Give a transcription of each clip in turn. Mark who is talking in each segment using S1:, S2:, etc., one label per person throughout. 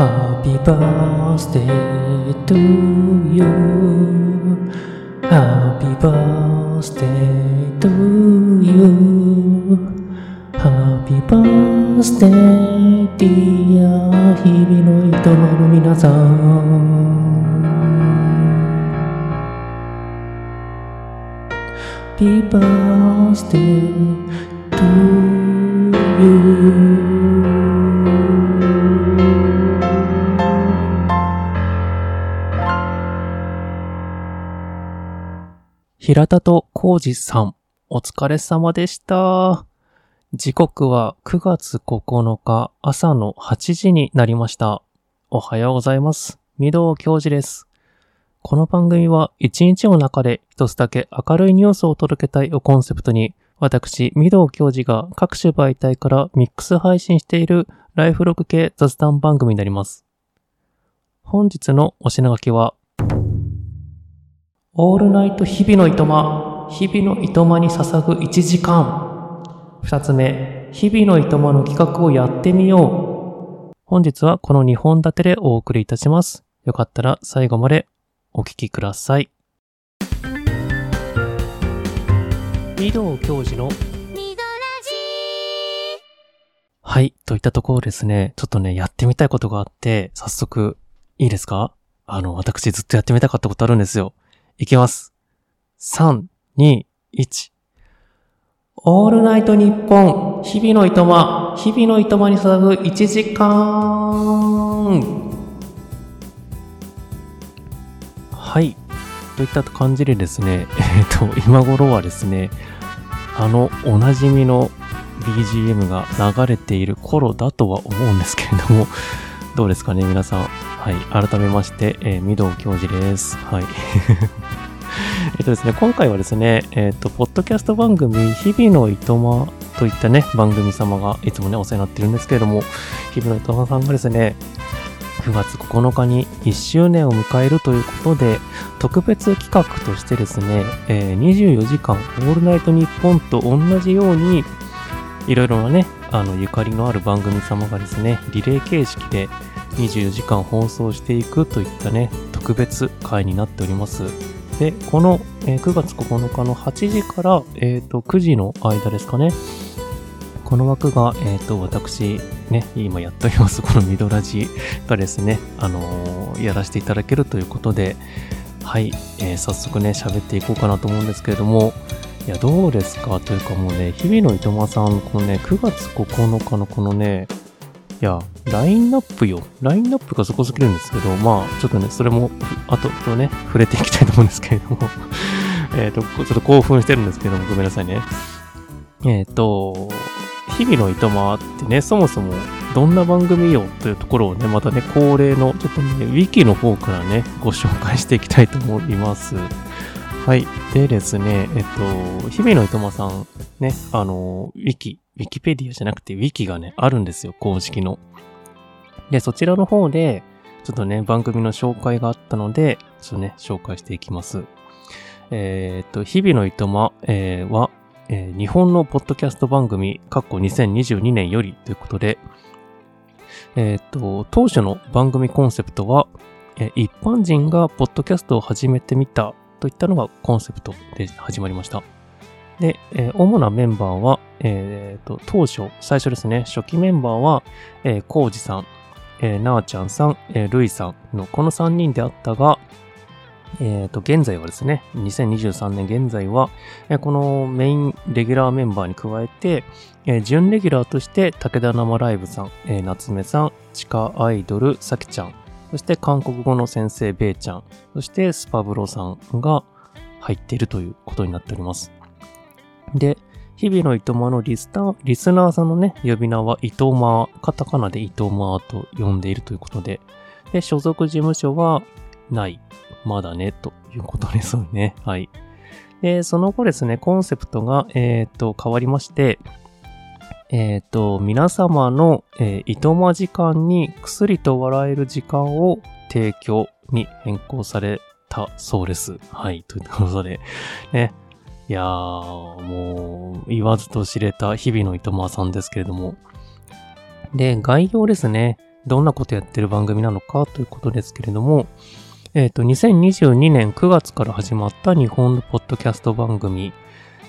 S1: Happy birthday to you Happy birthday to you Happy birthday dear 日々の営む皆さん Happy birthday to you 平田と浩二さん、お疲れ様でした。時刻は9月9日朝の8時になりました。おはようございます。御堂教授です。この番組は一日の中で一つだけ明るいニュースを届けたいをコンセプトに、私、御堂教授が各種媒体からミックス配信しているライフログ系雑談番組になります。本日のお品書きは、オールナイト日々のいとま、日々のいとまに捧ぐ1時間。二つ目、日々のいとまの企画をやってみよう。本日はこの2本立てでお送りいたします。よかったら最後までお聞きください。御堂教授のはい。といったところですね、ちょっとね、やってみたいことがあって、早速、いいですか？あの、私ずっとやってみたかったことあるんですよ。いきます。3、2、1。オールナイトニッポン、日々のいとま、日々のいとまに捧ぐ1時間。はい。といった感じでですね、えっ、と、今頃はですね、あの、おなじみの BGM が流れている頃だとは思うんですけれども、どうですかね、皆さん。はい。改めまして、えー、御堂教授です。はい。えっとですね、今回はですね、えっ、と、ポッドキャスト番組、日々のいとまといったね、番組様がいつもね、お世話になってるんですけれども、日々のいとまさんがですね、9月9日に1周年を迎えるということで、特別企画としてですね、えー24時間オールナイトニッポンと同じように、いろいろなね、あの、ゆかりのある番組様がですね、リレー形式で24時間放送していくといったね、特別会になっております。で、この、えー9月9日の8時から、えっ、と、9時の間ですかね。この枠が、えっ、と、私、ね、今やっております、このミドラジがですね、あのーやらせていただけるということで、はい、えー早速ね、喋っていこうかなと思うんですけれども、いや、どうですか？というかもうね、日々のいとまさん、このね、9月9日のこのね、いや、ラインナップよ。ラインナップがそこすぎるんですけど、まあ、ちょっとね、それも、ふ後とね、触れていきたいと思うんですけれども、えっと、ちょっと興奮してるんですけども、ごめんなさいね。えっ、と、日々のいとまってね、そもそもどんな番組よというところをね、またね、恒例の、ちょっとね、ウィキの方からね、ご紹介していきたいと思います。はい。でですね、えっと、日々のいとまさん、ね、あの、ウィキ、ウィキペディアじゃなくて、ウィキがね、あるんですよ、公式の。で、そちらの方で、ちょっとね、番組の紹介があったので、ちょっとね、紹介していきます。えーっと、日々のいとま、えーは、えー日本のポッドキャスト番組、過去2022年よりということで、えーっと、当初の番組コンセプトは、え一般人がポッドキャストを始めてみたといったのがコンセプトで始まりました。で、えー主なメンバーは、えーっと、当初、最初ですね、初期メンバーは、えー、コウジさん、えーなあちゃんさん、えー、ルイさんのこの3人であったが、えっ、と、現在はですね、2023年現在は、えーこのメインレギュラーメンバーに加えて、えー準レギュラーとして武田生ライブさん、えー夏目さん、地下アイドル、さきちゃん、そして韓国語の先生、ベイちゃん、そしてスパブロさんが入っているということになっております。で、日々のいとまのリスター、リスナーさんのね、呼び名は伊藤ま、カタカナで伊藤まと呼んでいるということで、で、所属事務所はない、まだね、ということですよね。はい。で、その後ですね、コンセプトが、えっ、と、変わりまして、えっ、と、皆様の、えー、いとま時間に薬と笑える時間を提供に変更されたそうです。はい。ということで、ね。いやー、もう、言わずと知れた日々のいとまさんですけれども。で、概要ですね。どんなことやってる番組なのかということですけれども、えっ、ー、と、2022年9月から始まった日本のポッドキャスト番組、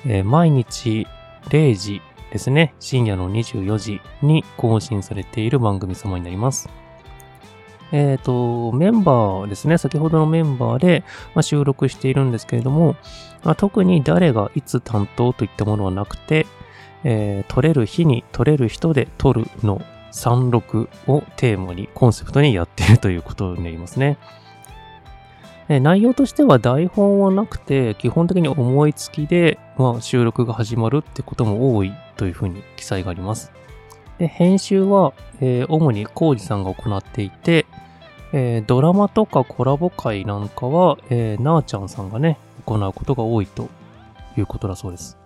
S1: えー、毎日0時ですね、深夜の24時に更新されている番組様になります。えっ、ー、と、メンバーですね、先ほどのメンバーで、まあ、収録しているんですけれども、まあ、特に誰がいつ担当といったものはなくて、えー、撮れる日に撮れる人で撮るの36をテーマに、コンセプトにやっているということになりますね。え内容としては台本はなくて、基本的に思いつきで、まあ、収録が始まるってことも多いというふうに記載があります。で編集は、えー、主にコウジさんが行っていて、えー、ドラマとかコラボ会なんかは、えー、なーちゃんさんがね、行うことが多いということだそうです。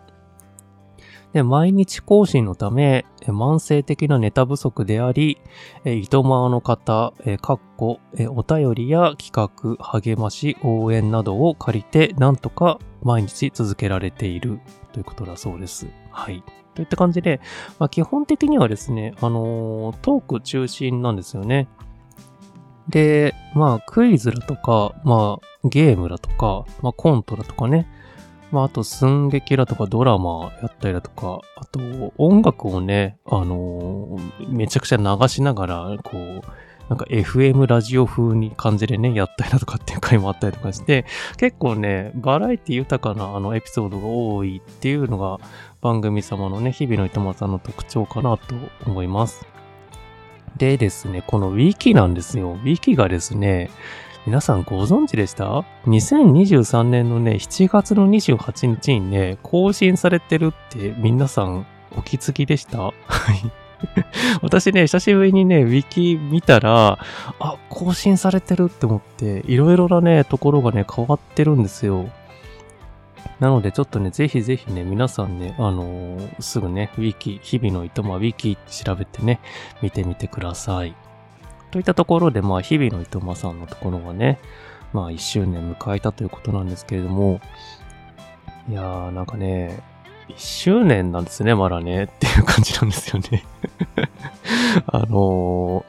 S1: で、毎日更新のため、慢性的なネタ不足であり、糸満の方、かっこ、お便りや企画、励まし、応援などを借りて、なんとか毎日続けられているということだそうです。はい。といった感じで、まあ、基本的にはですね、あのー、トーク中心なんですよね。で、まあ、クイズだとか、まあ、ゲームだとか、まあ、コントだとかね、まあ、あと寸劇だとかドラマやったりだとか、あと音楽をね、あのー、めちゃくちゃ流しながら、こう、なんか FM ラジオ風に感じでね、やったりだとかっていう回もあったりとかして、結構ね、バラエティ豊かなあのエピソードが多いっていうのが番組様のね、日々の糸間さんの特徴かなと思います。でですね、このウィキなんですよ。ウィキがですね、皆さんご存知でした ?2023 年のね、7月の28日にね、更新されてるって皆さんお気づきでした？はい。私ね、久しぶりにね、ウィキ見たら、あ、更新されてるって思って、いろいろなね、ところがね、変わってるんですよ。なので、ちょっとね、ぜひぜひね、皆さんね、あのー、すぐね、ウィキ、日々のいとま、ウィキ調べてね、見てみてください。といったところで、まあ、日々の糸間さんのところがね、まあ、1周年迎えたということなんですけれども、いやー、なんかね、1周年なんですね、まだね、っていう感じなんですよね あのー、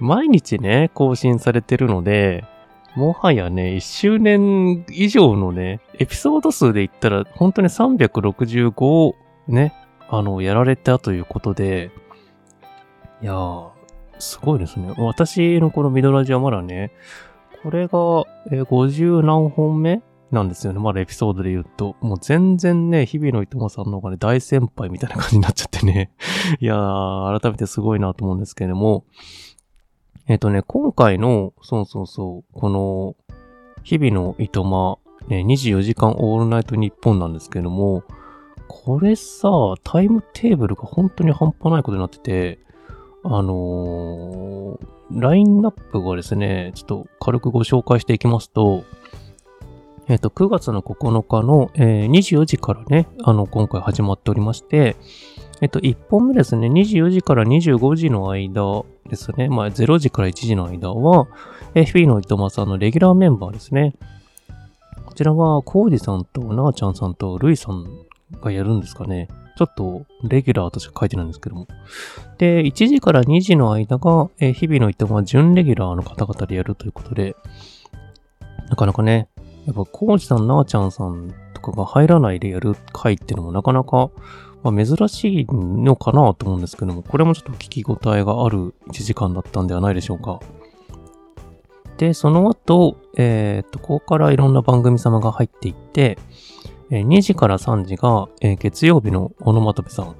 S1: 毎日ね、更新されてるので、もはやね、1周年以上のね、エピソード数で言ったら、本当に365をね、あの、やられたということで、いやー、すごいですね。私のこのミドラジはまだね、これが、えー、50何本目なんですよね。まだエピソードで言うと。もう全然ね、日々のいともさんの方がね、大先輩みたいな感じになっちゃってね。いやー、改めてすごいなと思うんですけれども。えっ、とね、今回の、そうそうそう、この、日々のいとま、ね、24時間オールナイト日本なんですけども、これさ、タイムテーブルが本当に半端ないことになってて、あのー、ラインナップがですね、ちょっと軽くご紹介していきますと、えっ、と、9月の9日の、えー、24時からね、あの、今回始まっておりまして、えっ、と、1本目ですね、24時から25時の間ですね、まあ、0時から1時の間は、FB の糸間さんのレギュラーメンバーですね。こちらは、コウジさんと、なーちゃんさんと、ルイさんがやるんですかね。ちょっとレギュラーとしか書いてないんですけども。で、1時から2時の間が、え、日々のいとま準レギュラーの方々でやるということで、なかなかね、やっぱコーチさん、なーちゃんさんとかが入らないでやる回っていうのもなかなか、まあ、珍しいのかなと思うんですけども、これもちょっと聞き応えがある1時間だったんではないでしょうか。で、その後、えっ、と、ここからいろんな番組様が入っていってえ、2時から3時が、え月曜日のオノマトペさん。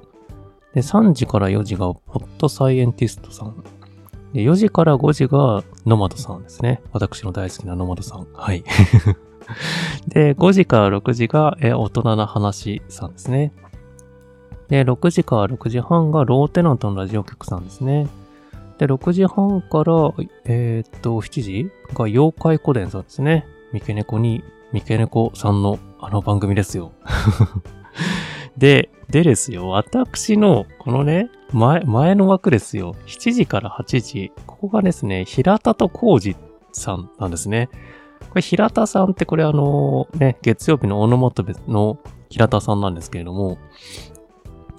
S1: で、3時から4時がポッドサイエンティストさん。で、4時から5時がノマドさんですね。私の大好きなノマドさん。はい。で、5時から6時が、え大人な話さんですね。で、6時から6時半がローテナントのラジオ局さんですね。で、6時半から、えー、っと、7時が妖怪古伝さんですね。三毛猫に三毛猫さんのあの番組ですよ。で、でですよ、私のこのね、前、前の枠ですよ。7時から8時。ここがですね、平田と浩二さんなんですね。これ平田さんってこれあのね、月曜日のオノマトペの平田さんなんですけれども、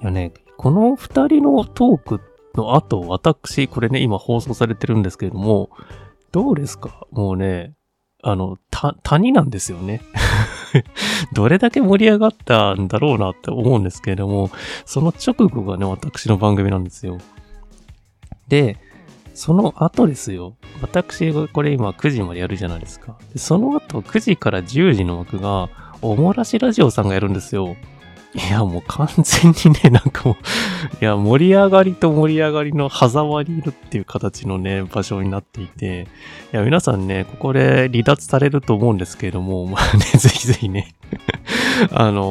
S1: いやね、この二人のトークの後、私、これね、今放送されてるんですけれども、どうですか？もうね、あの、た、谷なんですよね。どれだけ盛り上がったんだろうなって思うんですけれども、その直後がね、私の番組なんですよ。で、その後ですよ。私、これ今9時までやるじゃないですか。その後9時から10時の枠が、おもらしラジオさんがやるんですよ。いや、もう完全にね、なんかもういや、盛り上がりと盛り上がりの狭間にいるっていう形のね、場所になっていて、いや、皆さんね、ここで離脱されると思うんですけれども、まあね、ぜひぜひね あの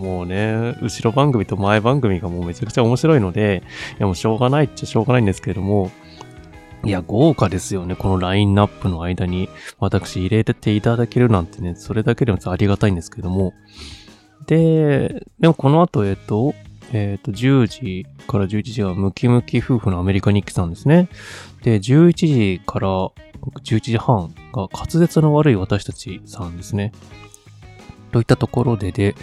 S1: もうね、後ろ番組と前番組がもうめちゃくちゃ面白いので、いや、もうしょうがないっちゃしょうがないんですけれども、いや、豪華ですよね。このラインナップの間に私入れていただけるなんてね、それだけでもありがたいんですけども。で、でもこの後、えっと、えっと、10時から11時はムキムキ夫婦のアメリカ日記さんですね。で、11時から11時半が滑舌の悪い私たちさんですね。といったところでで、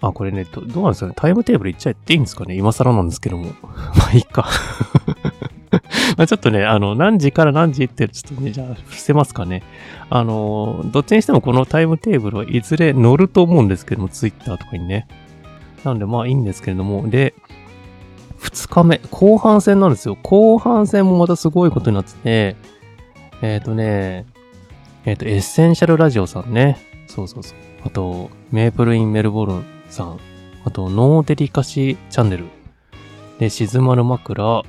S1: あ、これね、どどうなんですかねタイムテーブルいっちゃっていいんですかね今更なんですけども。まあいいか まあちょっとね、あの、何時から何時ってちょっとね、じゃあ伏せますかね。あの、どっちにしてもこのタイムテーブルはいずれ乗ると思うんですけども、ツイッターとかにね。なのでまあいいんですけれども、で、2日目、後半戦なんですよ。後半戦もまたすごいことになってて、えっ、ー、とね、えっ、ー、と、エッセンシャルラジオさんね。そうそうそう。あと、メープルインメルボルンさん。あと、ノーデリカシーチャンネル。で、静まる枕。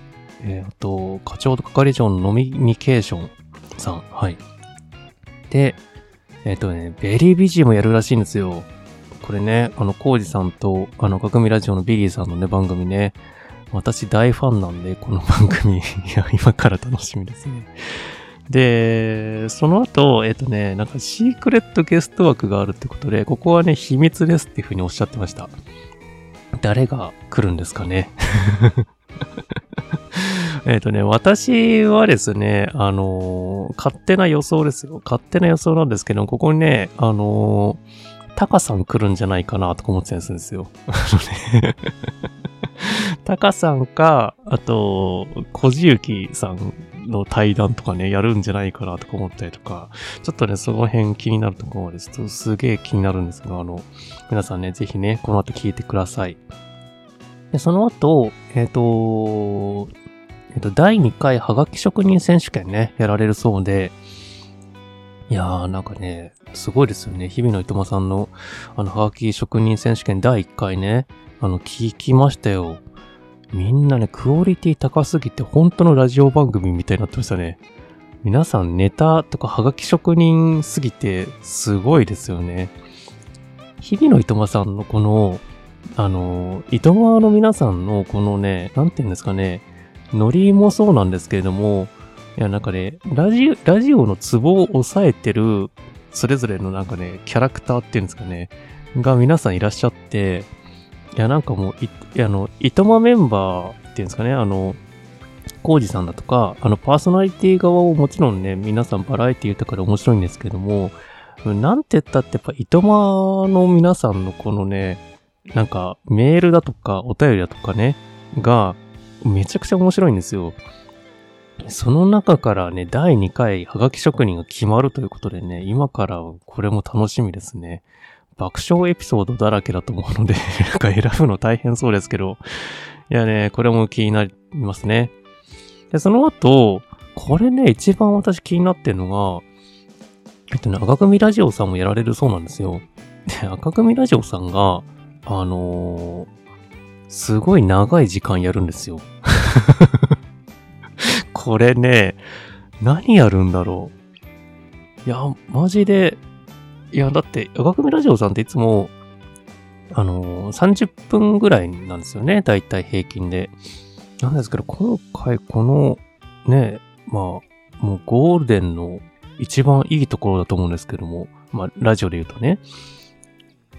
S1: えっ、ー、と、課長と係長のノミニケーションさん。はい。で、えっ、ー、とね、ベリービジーもやるらしいんですよ。これね、あの、コウジさんと、あの、かくみラジオのビリーさんのね、番組ね、私大ファンなんで、この番組、いや、今から楽しみですね。で、その後、えっ、ー、とね、なんかシークレットゲスト枠があるってことで、ここはね、秘密ですっていうふうにおっしゃってました。誰が来るんですかねえっとね、私はですね、あのー、勝手な予想ですよ。勝手な予想なんですけど、ここにね、あのー、タカさん来るんじゃないかなとか思ってたんですよ。タカさんか、あと、小じゆきさんの対談とかね、やるんじゃないかなとか思ったりとか、ちょっとね、その辺気になるところまですと、すげえ気になるんですけど、あの、皆さんね、ぜひね、この後聞いてください。で、その後、えっ、ー、と、えっ、と、第2回はがき職人選手権ね、やられるそうで、いやー、なんかね、すごいですよね。日々のいとまさんの、あの、はがき職人選手権第1回ね、あの、聞きましたよ。みんなね、クオリティ高すぎて、本当のラジオ番組みたいになってましたね。皆さんネタとかはがき職人すぎて、すごいですよね。日々のいとまさんのこの、あの、糸川の皆さんのこのね、なんて言うんですかね、ノリもそうなんですけれども、いや、なんかね、ラジオ、ラジオのツボを抑えてる、それぞれのなんかね、キャラクターっていうんですかね、が皆さんいらっしゃって、いや、なんかもう、い、いあの、糸間メンバーっていうんですかね、あの、コウジさんだとか、あの、パーソナリティ側をもちろんね、皆さんバラエティ豊かで面白いんですけども、なんて言ったってやっぱ、糸間の皆さんのこのね、なんか、メールだとか、お便りだとかね、が、めちゃくちゃ面白いんですよ。その中からね、第2回、はがき職人が決まるということでね、今からこれも楽しみですね。爆笑エピソードだらけだと思うので なんか選ぶの大変そうですけど、いやね、これも気になりますね。で、その後、これね、一番私気になってるのが、えっとね、赤組ラジオさんもやられるそうなんですよ。で、赤組ラジオさんが、あのー、すごい長い時間やるんですよ。これね、何やるんだろう。いや、マジで、いや、だって、赤組ラジオさんっていつも、あのー、30分ぐらいなんですよね。だいたい平均で。なんですけど、今回この、ね、まあ、もうゴールデンの一番いいところだと思うんですけども、まあ、ラジオで言うとね、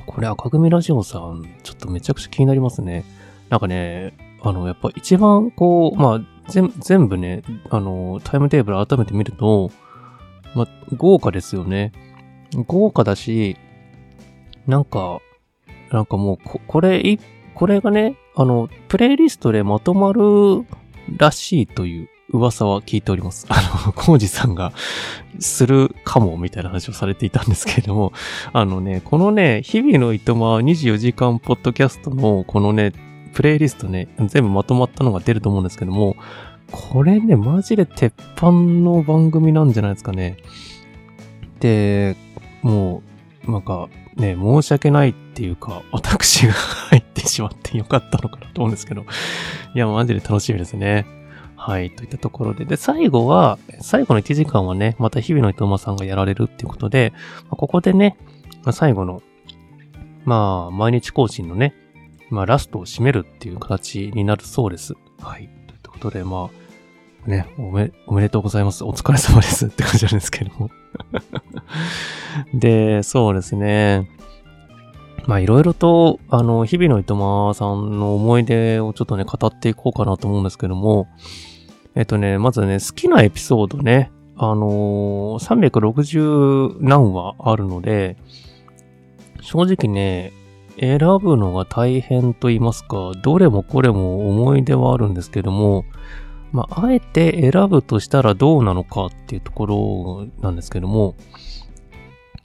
S1: これ赤組ラジオさん、ちょっとめちゃくちゃ気になりますね。なんかね、あの、やっぱ一番こう、まあ、全部ね、あの、タイムテーブル改めて見ると、まあ、豪華ですよね。豪華だし、なんか、なんかもうこ、これ、これがね、あの、プレイリストでまとまるらしいという噂は聞いております。あの、コウジさんがするかもみたいな話をされていたんですけれども、あのね、このね、日々のいとま24時間ポッドキャストのこのね、プレイリストね、全部まとまったのが出ると思うんですけども、これね、マジで鉄板の番組なんじゃないですかね。で、もう、なんか、ね、申し訳ないっていうか、私が入ってしまってよかったのかなと思うんですけど、いや、マジで楽しみですね。はい、といったところで。で、最後は、最後の1時間はね、また日々の伊藤さんがやられるっていうことで、ま、ここでね、ま、最後の、まあ、毎日更新のね、まあ、ラストを締めるっていう形になるそうです。はい。ということで、まあ、ね、おめ、おめでとうございます。お疲れ様ですって感じなんですけども で、そうですね。まあいろいろと、あの、日々のいとまさんの思い出をちょっとね、語っていこうかなと思うんですけども、えっとね、まずね、好きなエピソードね、あのー、360何話あるので、正直ね、選ぶのが大変と言いますか、どれもこれも思い出はあるんですけども、まあ、あえて選ぶとしたらどうなのかっていうところなんですけども、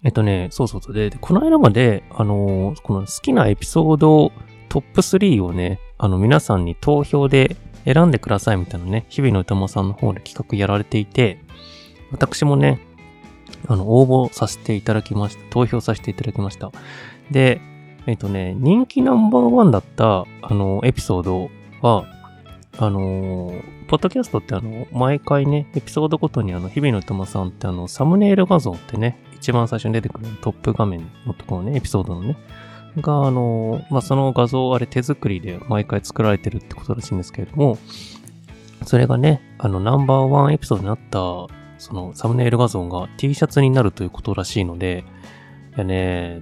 S1: えっとね、そうそうそう。で、この間まで、あのー、この好きなエピソードトップ3をね、あの、皆さんに投票で選んでくださいみたいなね、日々の歌もさんの方で企画やられていて、私もね、あの、応募させていただきました。投票させていただきました。で、えっとね、人気ナンバーワンだった、あの、エピソードは、あのー、ポッドキャストってあの、毎回ね、エピソードごとにあの、日々の歌さんってあの、サムネイル画像ってね、一番最初に出てくるトップ画面のところね、エピソードのね、が、あの、まあ、その画像あれ手作りで毎回作られてるってことらしいんですけれども、それがね、あの、ナンバーワンエピソードになった、そのサムネイル画像が T シャツになるということらしいので、いやね、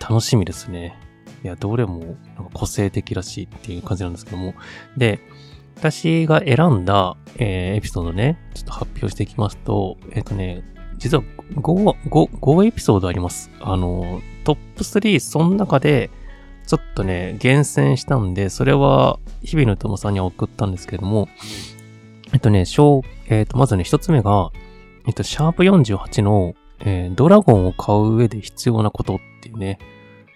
S1: 楽しみですね。いや、どれも個性的らしいっていう感じなんですけども。で、私が選んだ、えー、エピソードね、ちょっと発表していきますと、えっ、ー、とね、実は5、5、5エピソードあります。あの、トップ3、その中で、ちょっとね、厳選したんで、それは、日々の友さんには送ったんですけれども、えっとね、小、えっ、と、まずね、一つ目が、えっと、シャープ48の、えー、ドラゴンを買う上で必要なことっていうね、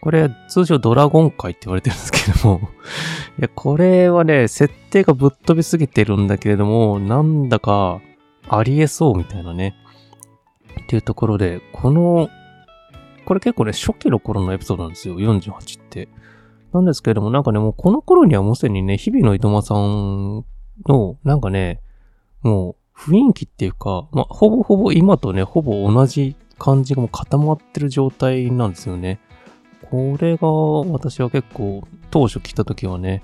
S1: これ通常ドラゴン界って言われてるんですけども いや、これはね、設定がぶっ飛びすぎてるんだけれども、なんだかありえそうみたいなね、っていうところで、この、これ結構ね、初期の頃のエピソードなんですよ、48って。なんですけれども、なんかね、もうこの頃にはもうすでにね、日々の井戸間さんの、なんかね、もう雰囲気っていうか、まあ、ほぼほぼ今とね、ほぼ同じ感じがもう固まってる状態なんですよね。これが私は結構当初来た時はね、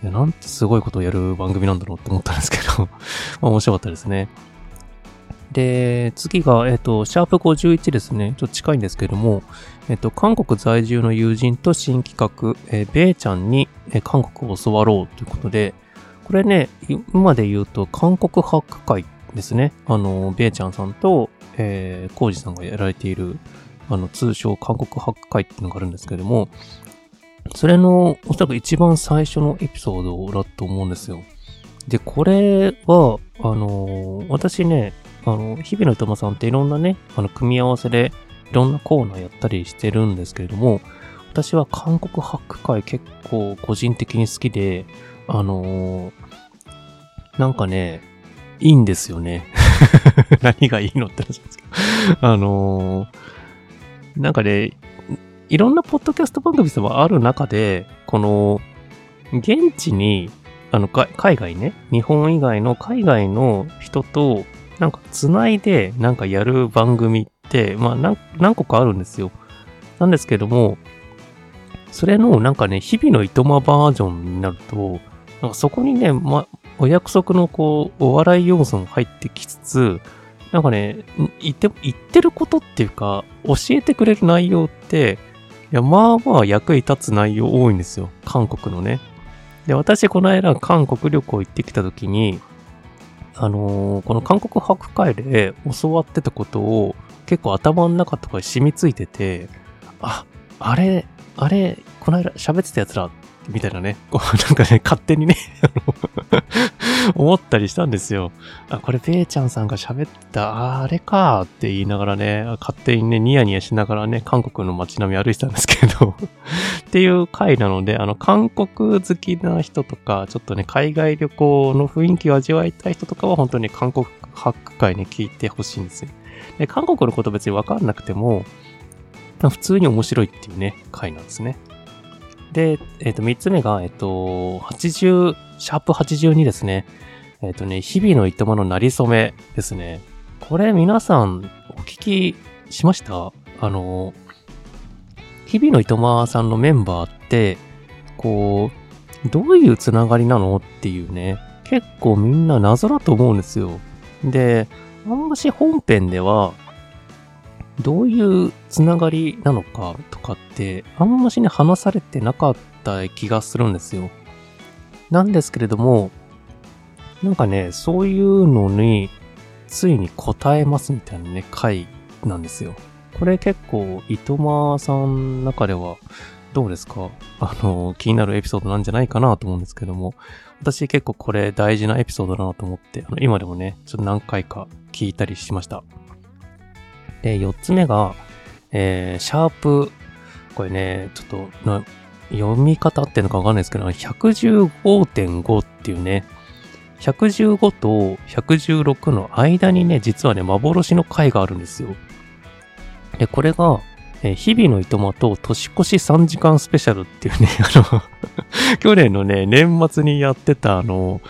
S1: いや、なんてすごいことをやる番組なんだろうって思ったんですけど ま面白かったですね。で、次が、えっ、と、シャープ51ですね。ちょっと近いんですけども、えっ、と、韓国在住の友人と新企画、えー、ベイちゃんに、えー、韓国を教わろうということで、これね、今で言うと韓国ハック会ですね。あの、ベイちゃんさんと、えー、コウジさんがやられている、あの、通称韓国ハック会っていうのがあるんですけども、それの、おそらく一番最初のエピソードだと思うんですよ。で、これは、あの私ね、あの、日々の玉さんっていろんなね、あの、組み合わせでいろんなコーナーやったりしてるんですけれども、私は韓国ハック界結構個人的に好きで、あのー、なんかね、いいんですよね。何がいいのって話ですけど。あのー、なんかね、いろんなポッドキャスト番組もある中で、この、現地に、あの、海外ね、日本以外の海外の人となんか繋いでなんかやる番組って、まあ何何個かあるんですよ。なんですけども、それのなんかね、日々のいとまバージョンになると、なんかそこにね、ま、お約束のこう、お笑い要素も入ってきつつ、なんかね、言って、言ってることっていうか、教えてくれる内容って、いや、まあまあ役に立つ内容多いんですよ。韓国のね。で、私この間韓国旅行行ってきた時に、あのー、この韓国博会で教わってたことを結構頭の中とかに染みついてて、あ、あれ、あれ、この間喋ってたやつだ、みたいなね。こう なんかね、勝手にね 思ったりしたんですよ。あ、これペイちゃんさんが喋った、あれかって言いながらね、勝手にね、ニヤニヤしながらね、韓国の街並み歩いてたんですけど、っていう回なので、あの、韓国好きな人とか、ちょっとね、海外旅行の雰囲気を味わいたい人とかは、本当に韓国ハック会ね、聞いてほしいんですよ。で、韓国のこと別にわかんなくても、普通に面白いっていうね、回なんですね。で、えっ、と、三つ目が、えっ、と、80、シャープ82ですね。えっ、とね、日々のいとまのなりそめですね。これ皆さんお聞きしました？あの、日々のいとまさんのメンバーって、こう、どういうつながりなのっていうね、結構みんな謎だと思うんですよ。で、あんまし本編では、どういうつながりなのかとかって、あんましね、話されてなかった気がするんですよ。なんですけれども、なんかね、そういうのに、ついに答えますみたいなね、回なんですよ。これ結構、いとまさんの中では、どうですか？あの、気になるエピソードなんじゃないかなと思うんですけども、私結構これ大事なエピソードだなと思って、あの今でもね、ちょっと何回か聞いたりしました。で、四つ目が、えー、シャープ、これね、ちょっと、読み方っていうのかわかんないですけど、115.5っていうね、115と116の間にね、実はね、幻の回があるんですよ。で、これが、えー日々のいとまと年越し3時間スペシャルっていうね、あの、去年のね、年末にやってたあの、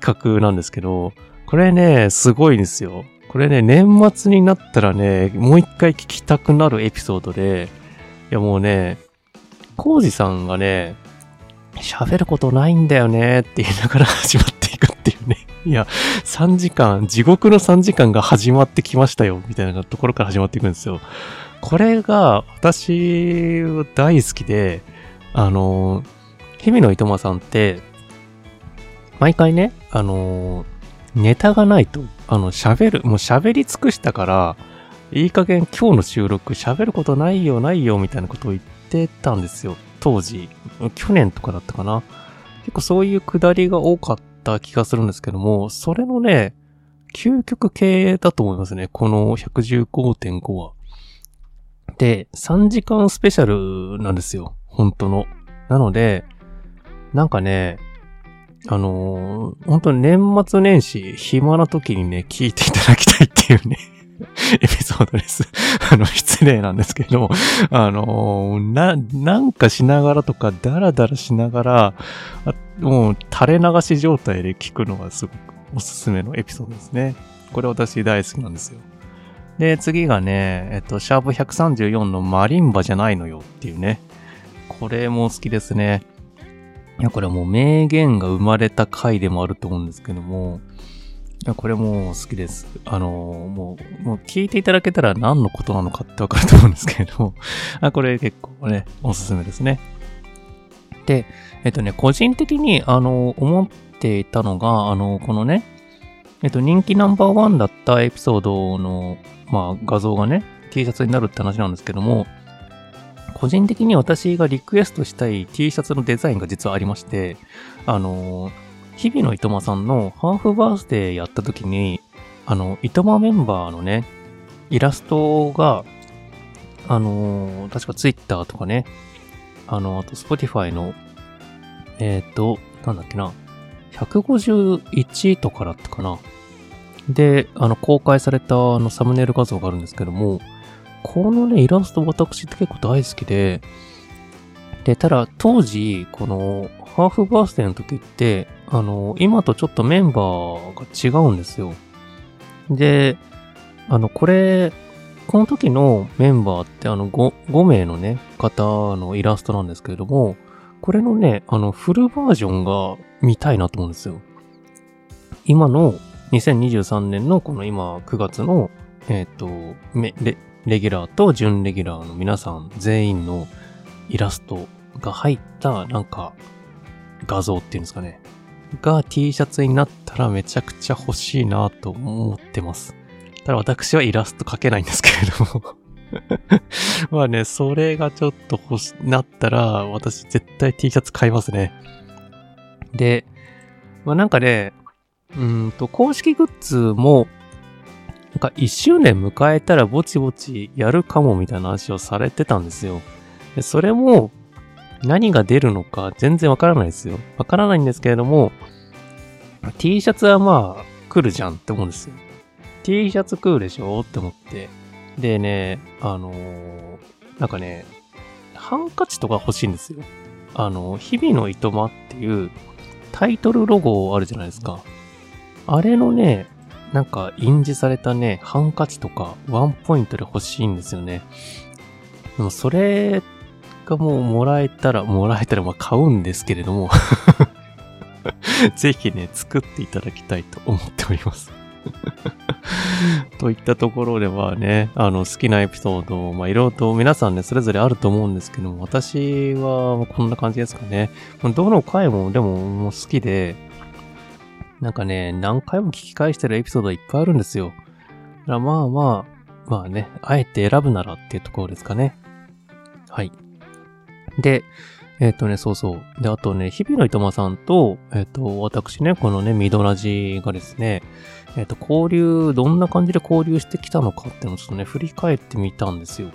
S1: 企画なんですけど、これね、すごいんですよ。これね、年末になったらね、もう一回聞きたくなるエピソードで、いやもうね、コウジさんがね、喋ることないんだよねって言いながら始まっていくっていうね。いや、3時間、地獄の3時間が始まってきましたよ、みたいなところから始まっていくんですよ。これが、私、大好きで、あの、日々のいとまさんって、毎回ね、あの、ネタがないと、あの、喋る、もう喋り尽くしたから、いい加減今日の収録喋ることないよ、ないよ、みたいなことを言ってたんですよ。当時。去年とかだったかな。結構そういうくだりが多かった気がするんですけども、それのね、究極系だと思いますね。この115.5は。で、3時間スペシャルなんですよ。本当の。なので、なんかね、あのー本当に年末年始、暇な時にね、聞いていただきたいっていうね、エピソードです。あの、失礼なんですけど、あのーな、なんかしながらとか、ダラダラしながら、もう垂れ流し状態で聞くのがすごくおすすめのエピソードですね。これ私大好きなんですよ。で、次がね、えっと、シャープ134のマリンバじゃないのよっていうね。これも好きですね。いや、これもう名言が生まれた回でもあると思うんですけども、いや、これもう好きです。あの、もう、もう聞いていただけたら何のことなのかってわかると思うんですけれども、あこれ結構ね、おすすめですね。で、えっとね、個人的に、あの、思っていたのが、あの、このね、えっと、人気ナンバーワンだったエピソードの、まあ、画像がね、T シャツになるって話なんですけども、個人的に私がリクエストしたい T シャツのデザインが実はありまして、あの、日々のいとまさんのハーフバースデーやった時に、あの、いとまメンバーのね、イラストが、あの、確か Twitter とかね、あの、あと Spotify の、えっ、と、なんだっけな、151とかだったかな。で、あの、公開されたあのサムネイル画像があるんですけども、このね、イラスト私って結構大好きで、で、ただ当時、このハーフバースデーの時って、あの、今とちょっとメンバーが違うんですよ。で、あの、これ、この時のメンバーってあの 5, 5名のね、方のイラストなんですけれども、これのね、あの、フルバージョンが見たいなと思うんですよ。今の2023年のこの今9月の、えっ、と、レ、レギュラーと準レギュラーの皆さん全員のイラストが入ったなんか画像っていうんですかね。が T シャツになったらめちゃくちゃ欲しいなと思ってます。ただ私はイラスト描けないんですけれども。まあね、それがちょっと欲し、なったら私絶対 T シャツ買いますね。で、まあなんかね、うんと、公式グッズも、なんか1周年迎えたらぼちぼちやるかもみたいな話をされてたんですよ。でそれも何が出るのか全然わからないですよ。わからないんですけれども、T シャツはまあ来るじゃんって思うんですよ。T シャツ来るでしょって思って。でね、あのー、なんかね、ハンカチとか欲しいんですよ。あの、日々のいとまっていうタイトルロゴあるじゃないですか。あれのね、なんか印字されたね、ハンカチとかワンポイントで欲しいんですよね。でもそれがもうもらえたら、もらえたらまあ買うんですけれども ぜひね、作っていただきたいと思っております といったところではね、あの、好きなエピソード、まあ、いろいろと皆さんね、それぞれあると思うんですけども、私はこんな感じですかね。どの回もでももう好きで、なんかね、何回も聞き返してるエピソードいっぱいあるんですよ。だまあまあ、まあね、あえて選ぶならっていうところですかね。はい。で、えっ、ー、とね、そうそう。で、あとね、日々のいとまさんと、えっ、ー、と、私ね、このね、ミドラジがですね、えっ、ー、と、交流、どんな感じで交流してきたのかっていうのをちょっとね、振り返ってみたんですよ。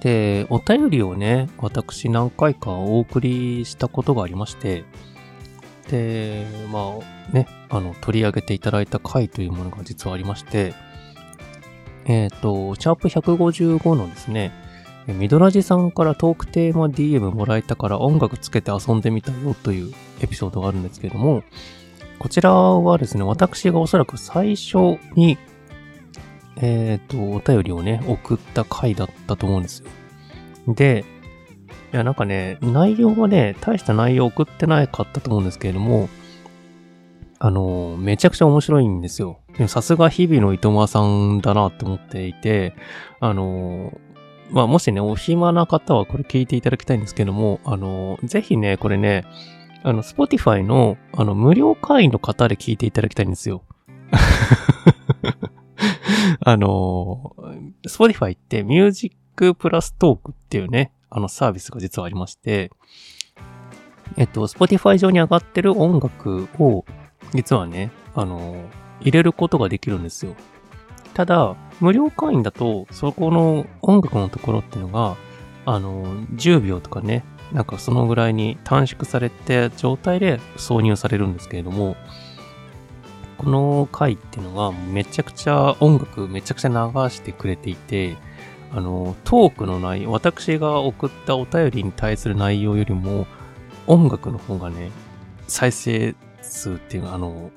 S1: で、お便りをね、私何回かお送りしたことがありまして、で、まあね、あの、取り上げていただいた回というものが実はありまして、えっ、ー、と、シャープ155のですね、ミドラジさんからトークテーマ DM もらえたから音楽つけて遊んでみたよというエピソードがあるんですけれども、こちらはですね、私がおそらく最初に、えっ、ー、と、お便りをね、送った回だったと思うんですよ。で、いや、なんかね、内容はね、大した内容送ってないかったと思うんですけれども、あの、めちゃくちゃ面白いんですよ。でもさすが日々の糸間さんだなと思っていて、あの、まあ、もしね、お暇な方はこれ聞いていただきたいんですけども、あの、ぜひね、これね、あの、Spotify の、あの、無料会員の方で聞いていただきたいんですよ。あの、Spotify ってミュージックプラストークっていうね、あのサービスが実はありまして、えっと、Spotify 上に上がってる音楽を、実はね、あの、入れることができるんですよ。ただ、無料会員だと、そこの音楽のところっていうのが、あの、10秒とかね、なんかそのぐらいに短縮されて状態で挿入されるんですけれども、この回っていうのがめちゃくちゃ音楽めちゃくちゃ流してくれていて、あの、トークの内容、私が送ったお便りに対する内容よりも、音楽の方がね、再生数っていうか、あの、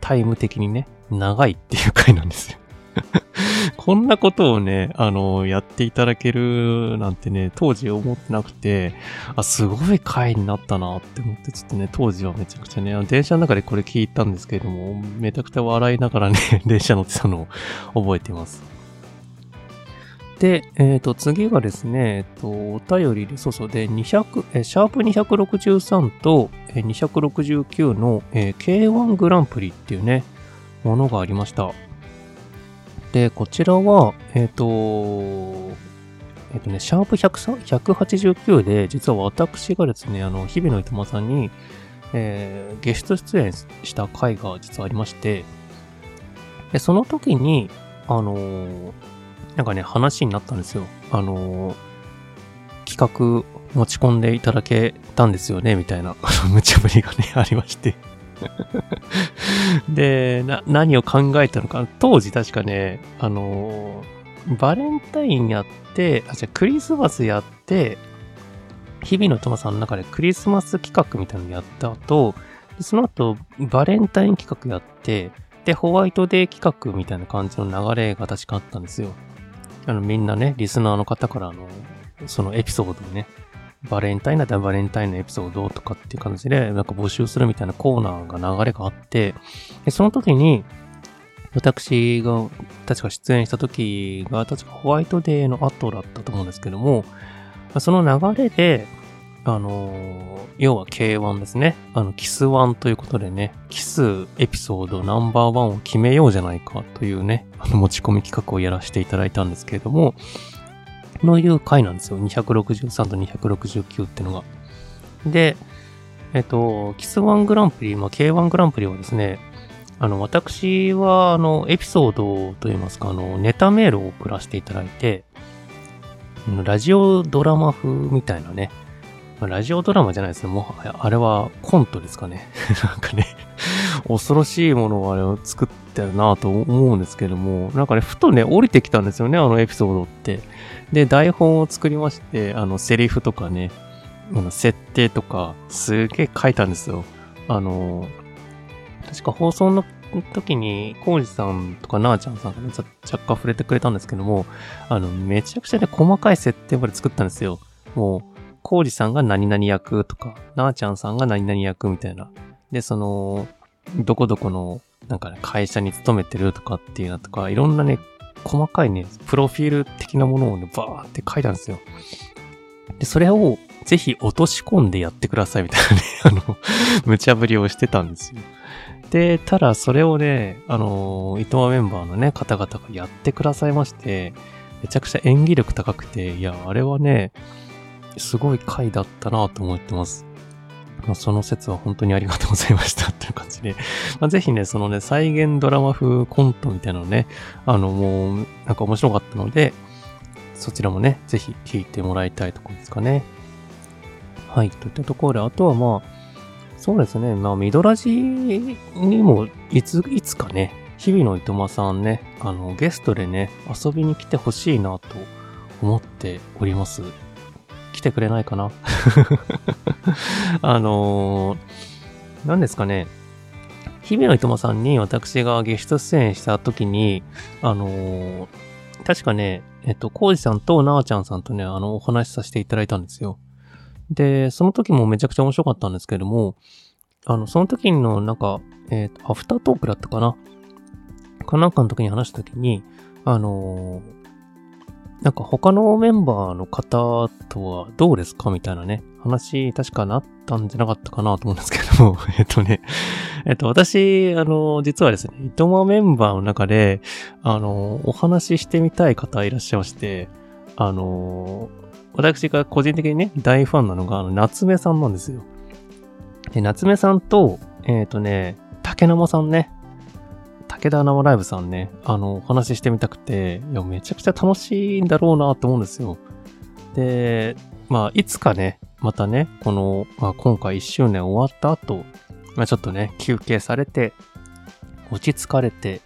S1: タイム的にね、長いっていう回なんですよ こんなことをね、あの、やっていただけるなんてね、当時思ってなくて、あ、すごい回になったなって思って、ちょっとね、当時はめちゃくちゃね、電車の中でこれ聞いたんですけれども、めちゃくちゃ笑いながらね、電車乗ってたのを覚えています。で、えっ、ー、と、次がですね、えっ、ー、と、お便りで、そうそう、で、200、えシャープ263と、え269の、えー、K1 グランプリっていうね、ものがありました。で、こちらは、えっ、と、えっ、とね、シャープ189で、実は私がですね、あの、日々のいとまさんに、えー、ゲスト出演した回が実はありまして、で、その時に、あのーなんかね、話になったんですよ。あのー、企画持ち込んでいただけたんですよね、みたいな、無茶ぶりがね、ありまして で、な、何を考えたのか、当時確かね、あのー、バレンタインやって、あ、じゃクリスマスやって、日々のトマさんの中でクリスマス企画みたいなのやった後、その後、バレンタイン企画やって、で、ホワイトデー企画みたいな感じの流れが確かあったんですよ。あの、みんなね、リスナーの方からの、そのエピソードをね、バレンタインだったらバレンタインのエピソードとかっていう感じで、なんか募集するみたいなコーナーが流れがあって、でその時に、私が、確か出演した時が、確かホワイトデーの後だったと思うんですけども、その流れで、あのー、要は K1 ですね。あの、キス1ということでね、キスエピソードナンバーワンを決めようじゃないかというね、あの、持ち込み企画をやらせていただいたんですけれども、のいう回なんですよ。263と269ってのが。で、えっと、キス1グランプリ、まあ、K1 グランプリはですね、あの、私は、あの、エピソードといいますか、あの、ネタメールを送らせていただいて、ラジオドラマ風みたいなね、ま、ラジオドラマじゃないですね。もはや、あれはコントですかね。なんかね恐ろしいものをあれを作ってるなと思うんですけども、なんかね、ふとね、降りてきたんですよね、あのエピソードって。で、台本を作りまして、あの、セリフとかね、あの設定とか、すげえ書いたんですよ。あの、確か放送の時に、コウジさんとかなーちゃんさんがね、若干触れてくれたんですけども、あの、めちゃくちゃね、細かい設定まで作ったんですよ。もう、コウジさんが何々役とか、なーちゃんさんが何々役みたいな。で、その、どこどこの、なんかね、会社に勤めてるとかっていうのとか、いろんなね、細かいね、プロフィール的なものをね、バーって書いたんですよ。で、それをぜひ落とし込んでやってくださいみたいなね、あの、無茶ぶりをしてたんですよ。で、ただそれをね、あの、伊藤メンバーのね、方々がやってくださいまして、めちゃくちゃ演技力高くて、いや、あれはね、すごい回だったなと思ってます。まあ、その説は本当にありがとうございましたっていう感じで、まあ、ぜひね、そのね、再現ドラマ風コントみたいなのね、あの、もう、なんか面白かったので、そちらもね、ぜひ聞いてもらいたいところですかね。はい、といったところで、あとはまあ、そうですね、まあ、ミドラジにも、いつ、いつかね、日々のいとまさんね、あの、ゲストでね、遊びに来てほしいなと思っております。来てくれないかな？あのー、何ですかね。日々のいとまさんに私がゲスト出演した時に、あのー、確かね、えっと、コウジさんとなーちゃんさんとね、あの、お話しさせていただいたんですよ。で、その時もめちゃくちゃ面白かったんですけども、あの、その時のなんか、えっ、と、アフタートークだったかな？かなんかの時に話した時に、あのー、なんか他のメンバーの方とはどうですかみたいなね、話確かなったんじゃなかったかなと思うんですけども、えっとね、えっと、私、あの、実はですね、いとまメンバーの中で、あの、お話ししてみたい方いらっしゃいまして、あの、私が個人的にね、大ファンなのが、あの、夏目さんなんですよ。で、夏目さんと、えっ、とね、竹生さんね、武田生ライブさんね、あの、お話ししてみたくて、いや、めちゃくちゃ楽しいんだろうなと思うんですよ。で、まあ、いつかね、またね、この、まあ、今回1周年終わった後、まあ、ちょっとね、休憩されて、落ち着かれて、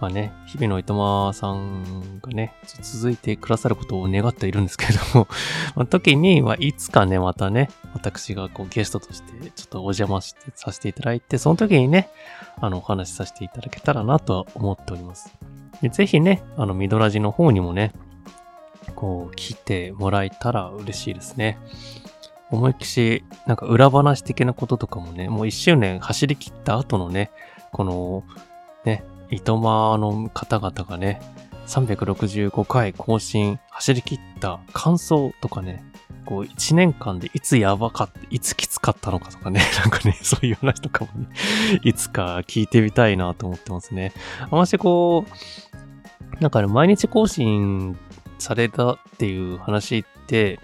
S1: まあね、日々のいとまさんがね、続いてくださることを願っているんですけれども まあ、時に、まあ、いつかね、またね、私がこうゲストとしてちょっとお邪魔してさせていただいて、その時にね、あの、お話しさせていただけたらなとは思っております。でぜひね、あの、ミドラジの方にもね、こう、来てもらえたら嬉しいですね。思いっきし、なんか裏話的なこととかもね、もう一周年走り切った後のね、この、ね、糸間の方々がね、365回更新、走り切った感想とかね、こう1年間でいつやばかった、いつきつかったのかとかね、なんかね、そういう話とかもね、いつか聞いてみたいなと思ってますね。あましてこう、なんかね、毎日更新されたっていう話って、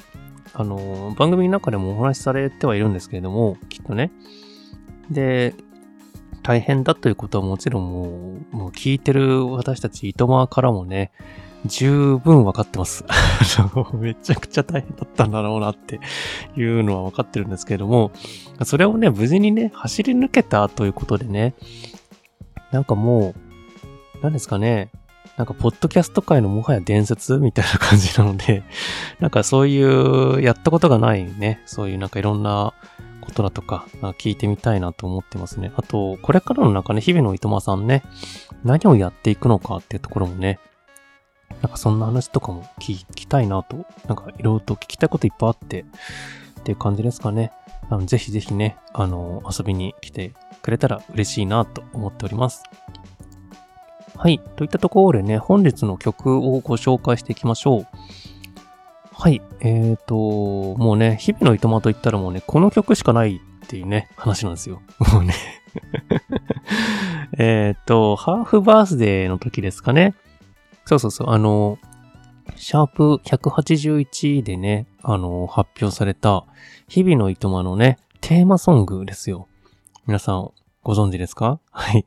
S1: あの、番組の中でもお話しされてはいるんですけれども、きっとね。で、大変だということはもちろんもう、もう聞いてる私たち糸間からもね、十分分かってます。めちゃくちゃ大変だったんだろうなっていうのは分かってるんですけれども、それをね、無事にね、走り抜けたということでね、なんかもう、何ですかね、なんか、ポッドキャスト界のもはや伝説みたいな感じなので、なんかそういう、やったことがないね、そういうなんかいろんなことだとか、聞いてみたいなと思ってますね。あと、これからのなんかね、日々のいとまさんね、何をやっていくのかっていうところもね、なんかそんな話とかも聞きたいなと、なんかいろいろと聞きたいこといっぱいあって、っていう感じですかね。あのぜひぜひね、あの、遊びに来てくれたら嬉しいなと思っております。はい。といったところでね、本日の曲をご紹介していきましょう。はい。えっ、ー、と、もうね、日々のいとまと言ったらもうね、この曲しかないっていうね、話なんですよ。もうね えっと、ハーフバースデーの時ですかね。そうそうそう、あの、シャープ181でね、あの、発表された、日々のいとまのね、テーマソングですよ。皆さんご存知ですか？はい。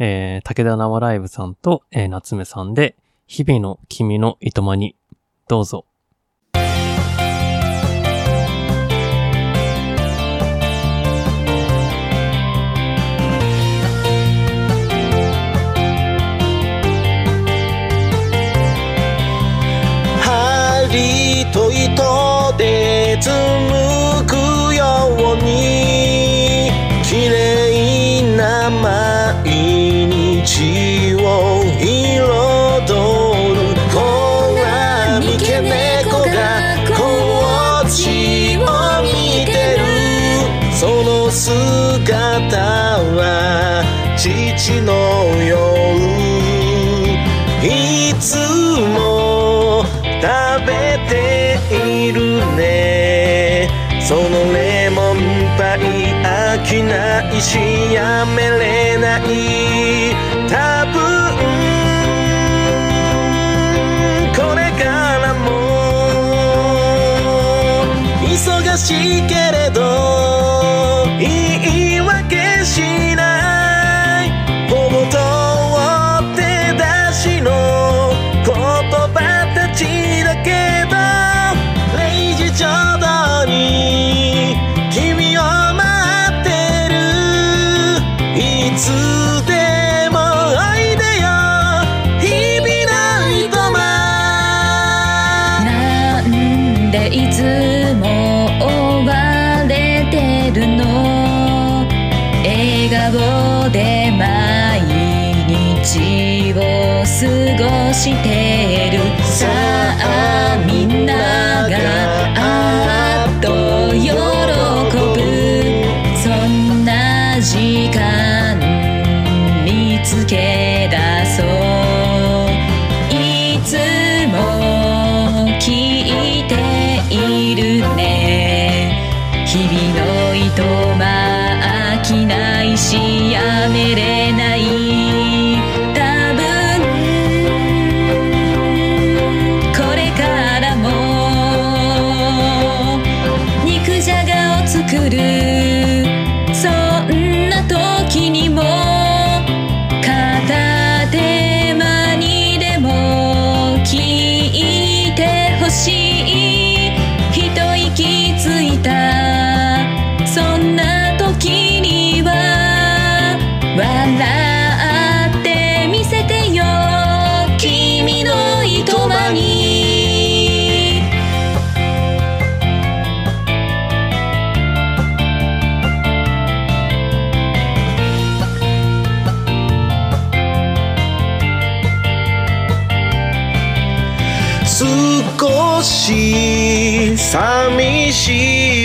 S1: えー、武田生ライブさんと、えー、夏目さんで、日々の君のいとまに、どうぞ。
S2: 針と糸で紡くように綺麗な毎日。しやめれ
S3: 笑顔で毎日を過ごしてる。さあ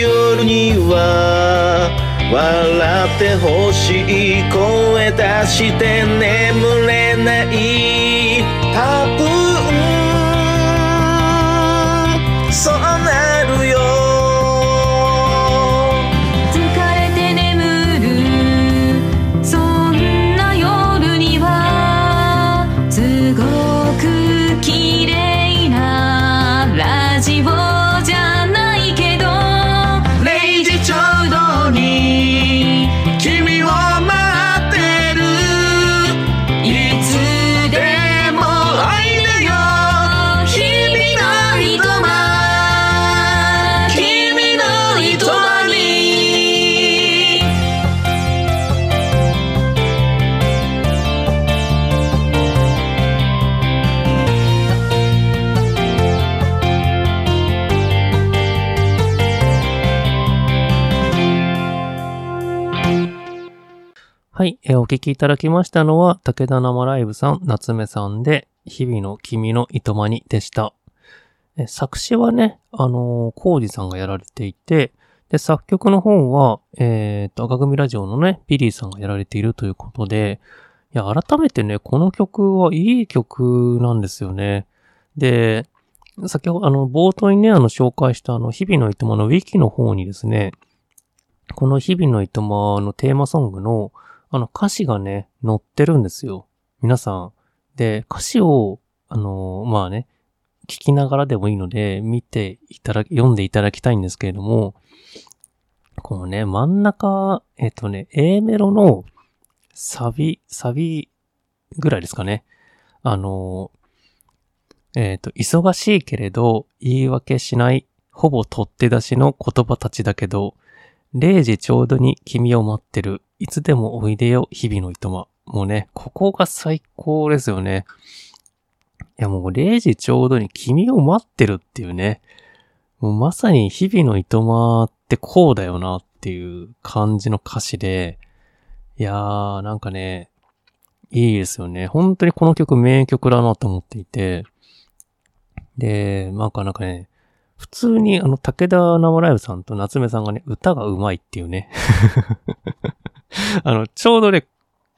S2: 夜には笑ってほしい声出して眠れないお
S1: 聞きいただきましたのは、武田生ライブさん、夏目さんで、日々の君のいとまにでした。作詞はね、あのー、コウジさんがやられていて、で、作曲の方は、えっ、と、赤組ラジオのね、ビリーさんがやられているということで、いや、改めてね、この曲はいい曲なんですよね。で、先ほど、あの、冒頭にね、あの、紹介したあの、日々のいとまのウィキの方にですね、この日々のいとまのテーマソングの、あの、歌詞がね、載ってるんですよ。皆さん。で、歌詞を、あのまあね、聞きながらでもいいので、見ていただき、読んでいただきたいんですけれども、このね、真ん中、えっ、とね、A メロのサビ、サビぐらいですかね。あの、えっ、と、忙しいけれど言い訳しない、ほぼ取って出しの言葉たちだけど、0時ちょうどに君を待ってる。いつでもおいでよ、日々のいとま。もうね、ここが最高ですよね。いやもう0時ちょうどに君を待ってるっていうね。もうまさに日々のいとまってこうだよなっていう感じの歌詞で、いやー、なんかね、いいですよね。本当にこの曲名曲だなと思っていて、で、なんかなんかね、普通にあの、武田生ライブさんと夏目さんがね、歌が上手いっていうね。あの、ちょうどね、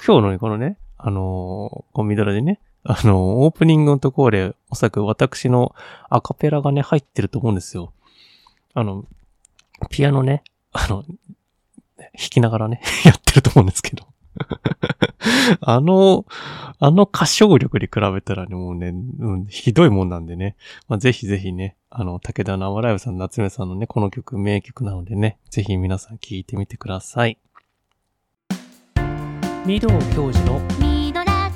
S1: 今日のね、このね、あのー、コンビドラでね、あのー、オープニングのところで、おそらく私のアカペラがね、入ってると思うんですよ。あの、ピアノね、あの、弾きながらね、やってると思うんですけど。あの、あの歌唱力に比べたらね、もうね、うん、ひどいもんなんでね。まあ、ぜひぜひね、あの、武田生ライブさん、夏目さんのね、この曲、名曲なのでね、ぜひ皆さん聴いてみてください。御堂教授の
S3: ミドラ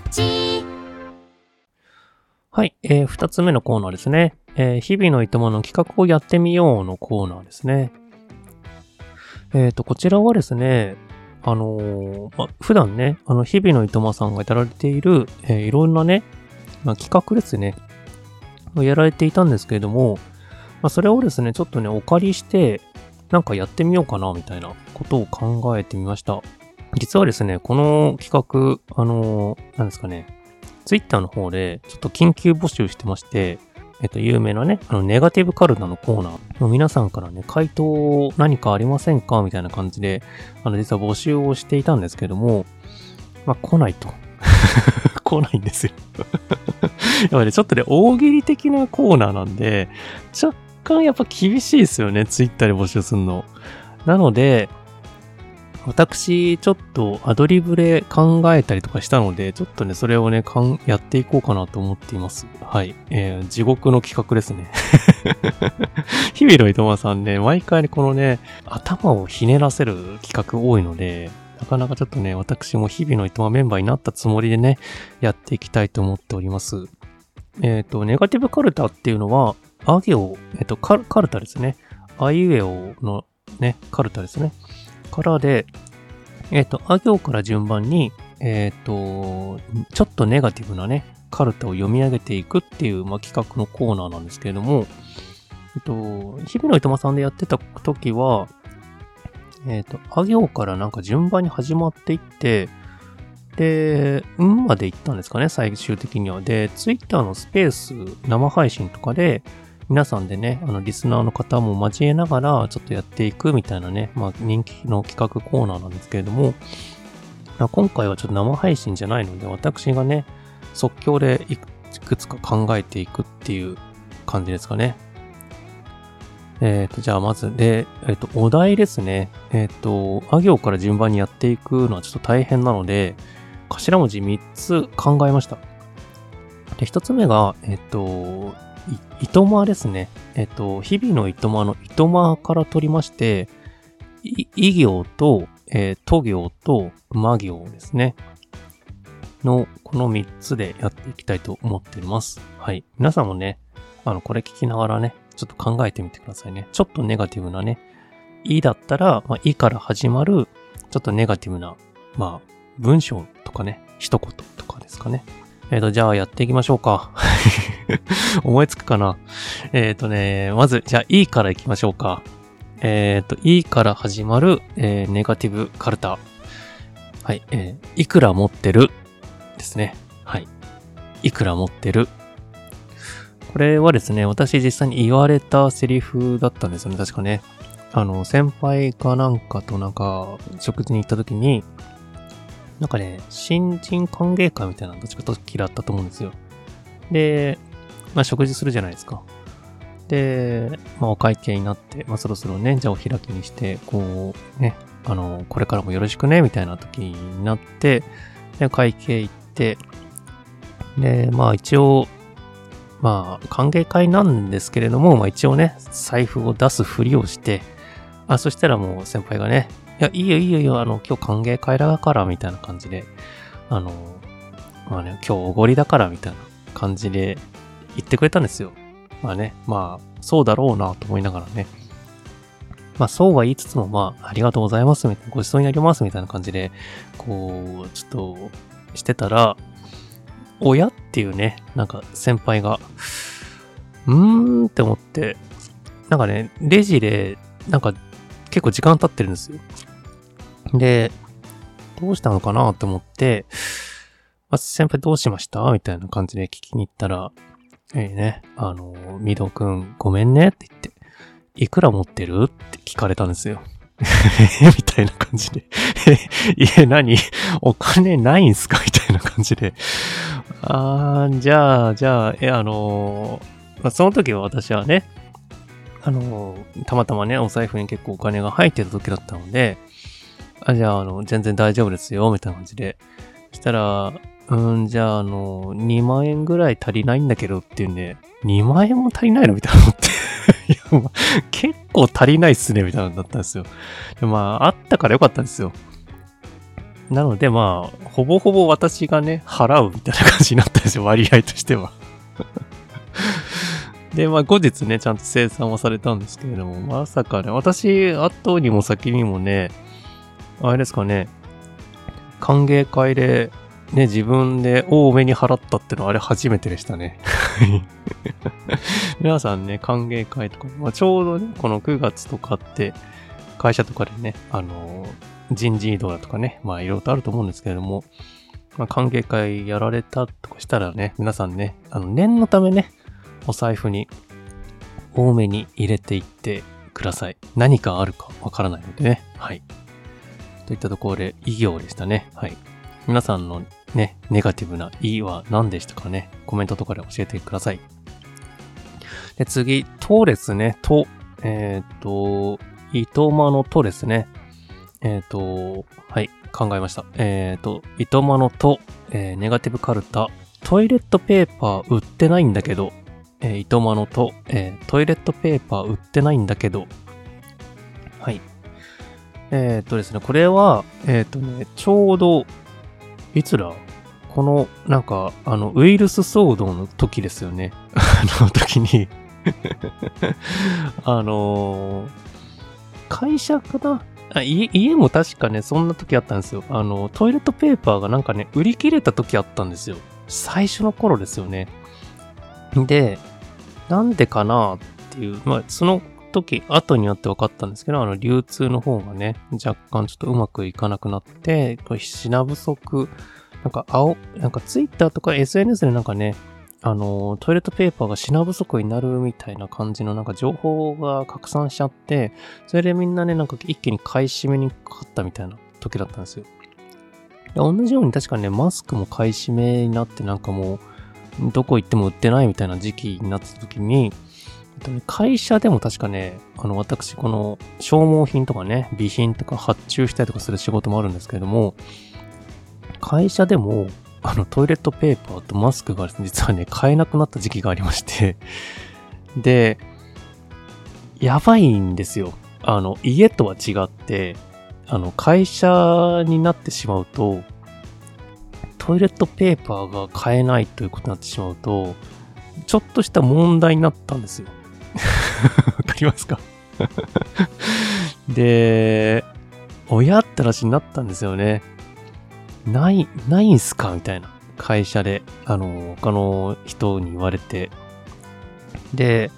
S1: はい、えー、二つ目のコーナーですね。えー、日々のいとまの企画をやってみようのコーナーですね。えっ、ー、と、こちらはですね、あのー、ま、普段ね、あの、日々のいとまさんがやられている、えー、いろんなね、まあ、企画ですね、をやられていたんですけれども、まあ、それをですね、ちょっとね、お借りして、なんかやってみようかな、みたいなことを考えてみました。実はですね、この企画、あの、なんですかね、ツイッターの方で、ちょっと緊急募集してまして、えっと、有名なね、あの、ネガティブカルタのコーナーの皆さんからね、回答何かありませんかみたいな感じで、あの、実は募集をしていたんですけども、まあ、来ないと。来ないんですよ やっぱり、ちょっとね、大喜利的なコーナーなんで、若干やっぱ厳しいですよね、ツイッターで募集するの。なので、私、ちょっとアドリブで考えたりとかしたので、ちょっとね、それをね、かん、やっていこうかなと思っています。はい。えー、地獄の企画ですね。日々の伊藤さんね、毎回ね、このね、頭をひねらせる企画多いので、なかなかちょっとね、私も日々の伊藤メンバーになったつもりでね、やっていきたいと思っております。えっ、ー、と、ネガティブカルタっていうのは、あ行、えっ、ー、とカル、カルタですね。あいうえおのね、カルタですね。からで、えっ、ー、と、あ行から順番に、えっ、ー、と、ちょっとネガティブなね、カルタを読み上げていくっていう、まあ、企画のコーナーなんですけれども、えっと、日々の糸間さんでやってた時は、えっ、と、あ行からなんか順番に始まっていって、で、んまで行ったんですかね、最終的には。で、ツイッターのスペース生配信とかで、皆さんでね、あの、リスナーの方も交えながら、ちょっとやっていくみたいなね、まあ、人気の企画コーナーなんですけれども、今回はちょっと生配信じゃないので、私がね、即興でいくつか考えていくっていう感じですかね。えっ、ー、と、じゃあまず、で、えっ、ー、と、お題ですね。えっ、ー、と、あ行から順番にやっていくのはちょっと大変なので、頭文字3つ考えました。で、1つ目が、えっ、と、い、糸間ですね。えっと、日々の糸間の糸間から取りまして、い、い行と、えー、都行と魔行ですね。の、この3つでやっていきたいと思っております。はい。皆さんもね、あの、これ聞きながらね、ちょっと考えてみてくださいね。ちょっとネガティブなね、いだったら、まあ、いから始まる、ちょっとネガティブな、まあ、文章とかね、一言とかですかね。えっ、ー、と、じゃあやっていきましょうか。思いつくかな？えっ、ー、とね、まず、じゃあ E からいきましょうか。えっ、ー、と、E から始まる、え、ネガティブカルタ。はい、えー、いくら持ってる？ですね。はい。いくら持ってる？これはですね、私実際に言われたセリフだったんですよね、確かね。あの、先輩かなんかとなんか、食事に行った時に、なんかね、新人歓迎会みたいなどっちか時だったと思うんですよ。で、まあ食事するじゃないですか。で、まあお会計になって、まあそろそろね、じゃあお開きにして、こうね、あの、これからもよろしくね、みたいな時になって、で、会計行って、で、まあ一応、まあ歓迎会なんですけれども、まあ一応ね、財布を出すふりをして、あ、そしたらもう先輩がね、や、いいよいいよいいよ、あの、今日歓迎会だから、みたいな感じで、あの、まあね、今日おごりだから、みたいな感じで言ってくれたんですよ。まあね、まあ、そうだろうなと思いながらね。まあ、そうは言いつつも、まあ、ありがとうございます、みたいな、ごちそうになります、みたいな感じで、こう、ちょっと、してたら、親っていうね、なんか先輩が、うーんって思って、なんかね、レジで、なんか結構時間経ってるんですよ。で、どうしたのかなって思って、まあ、先輩どうしました？みたいな感じで聞きに行ったら、ええね、あの、ミドくんごめんねって言って、いくら持ってる？って聞かれたんですよ。みたいな感じで。え、いえ、何？お金ないんすか？みたいな感じで。あー、じゃあ、じゃあ、え、あのまあ、その時は私はね、あのたまたまね、お財布に結構お金が入ってた時だったので、あ、じゃあ、あの、全然大丈夫ですよ、みたいな感じで。そしたら、うん、じゃあ、あの、2万円ぐらい足りないんだけどっていうんで、2万円も足りないのみたいな思って。いや、まあ結構足りないっすね、みたいなのだったんですよ。でまあ、あったからよかったんですよ。なので、まあ、ほぼほぼ私がね、払うみたいな感じになったんですよ、割合としては。で、まあ、後日ね、ちゃんと生産はされたんですけれども、まさかね、私、後にも先にもね、あれですかね、歓迎会で、ね、自分で多めに払ったってのはあれ初めてでしたね。皆さんね、歓迎会とか、まあ、ちょうどね、この9月とかって、会社とかでね、あの、人事異動だとかね、まあいろいろとあると思うんですけれども、まあ、歓迎会やられたとかしたらね、皆さんね、あの、念のためね、お財布に多めに入れていってください。何かあるかわからないのでね。はい。といったところで、異業でしたね。はい。皆さんのね、ネガティブな意は何でしたかね。コメントとかで教えてください。で、次、とですね。と、えっ、と、糸間のとですね。えっ、と、はい、考えました。えっ、と、糸間のと、えネガティブカルタ、トイレットペーパー売ってないんだけど、えー、糸間のと、えトイレットペーパー売ってないんだけど、えっ、とですね、これは、えっ、とね、ちょうど、いつだこの、なんか、あの、ウイルス騒動の時ですよね。あの時に、あのー会社かな？あ家家も確かね、そんな時あったんですよ。あの、トイレットペーパーがなんかね、売り切れた時あったんですよ。最初の頃ですよね。で、なんでかなっていう、まあ、その時、後になって分かったんですけど、あの、流通の方がね、若干ちょっとうまくいかなくなって、これ品不足、なんか、青、なんかツイッターとか SNS でなんかね、あの、トイレットペーパーが品不足になるみたいな感じのなんか情報が拡散しちゃって、それでみんなね、なんか一気に買い占めにかかったみたいな時だったんですよ。で同じように確かね、マスクも買い占めになってなんかもう、どこ行っても売ってないみたいな時期になった時に、とね会社でも確かね、あの、私、この消耗品とかね、備品とか発注したりとかする仕事もあるんですけれども、会社でも、あの、トイレットペーパーとマスクが実はね、買えなくなった時期がありまして、で、やばいんですよ。あの、家とは違って、あの、会社になってしまうと、トイレットペーパーが買えないということになってしまうと、ちょっとした問題になったんですよ。わかりますか？で、親って話になったんですよね。ない、ないんすか？みたいな。会社で、あの、他の人に言われて。で、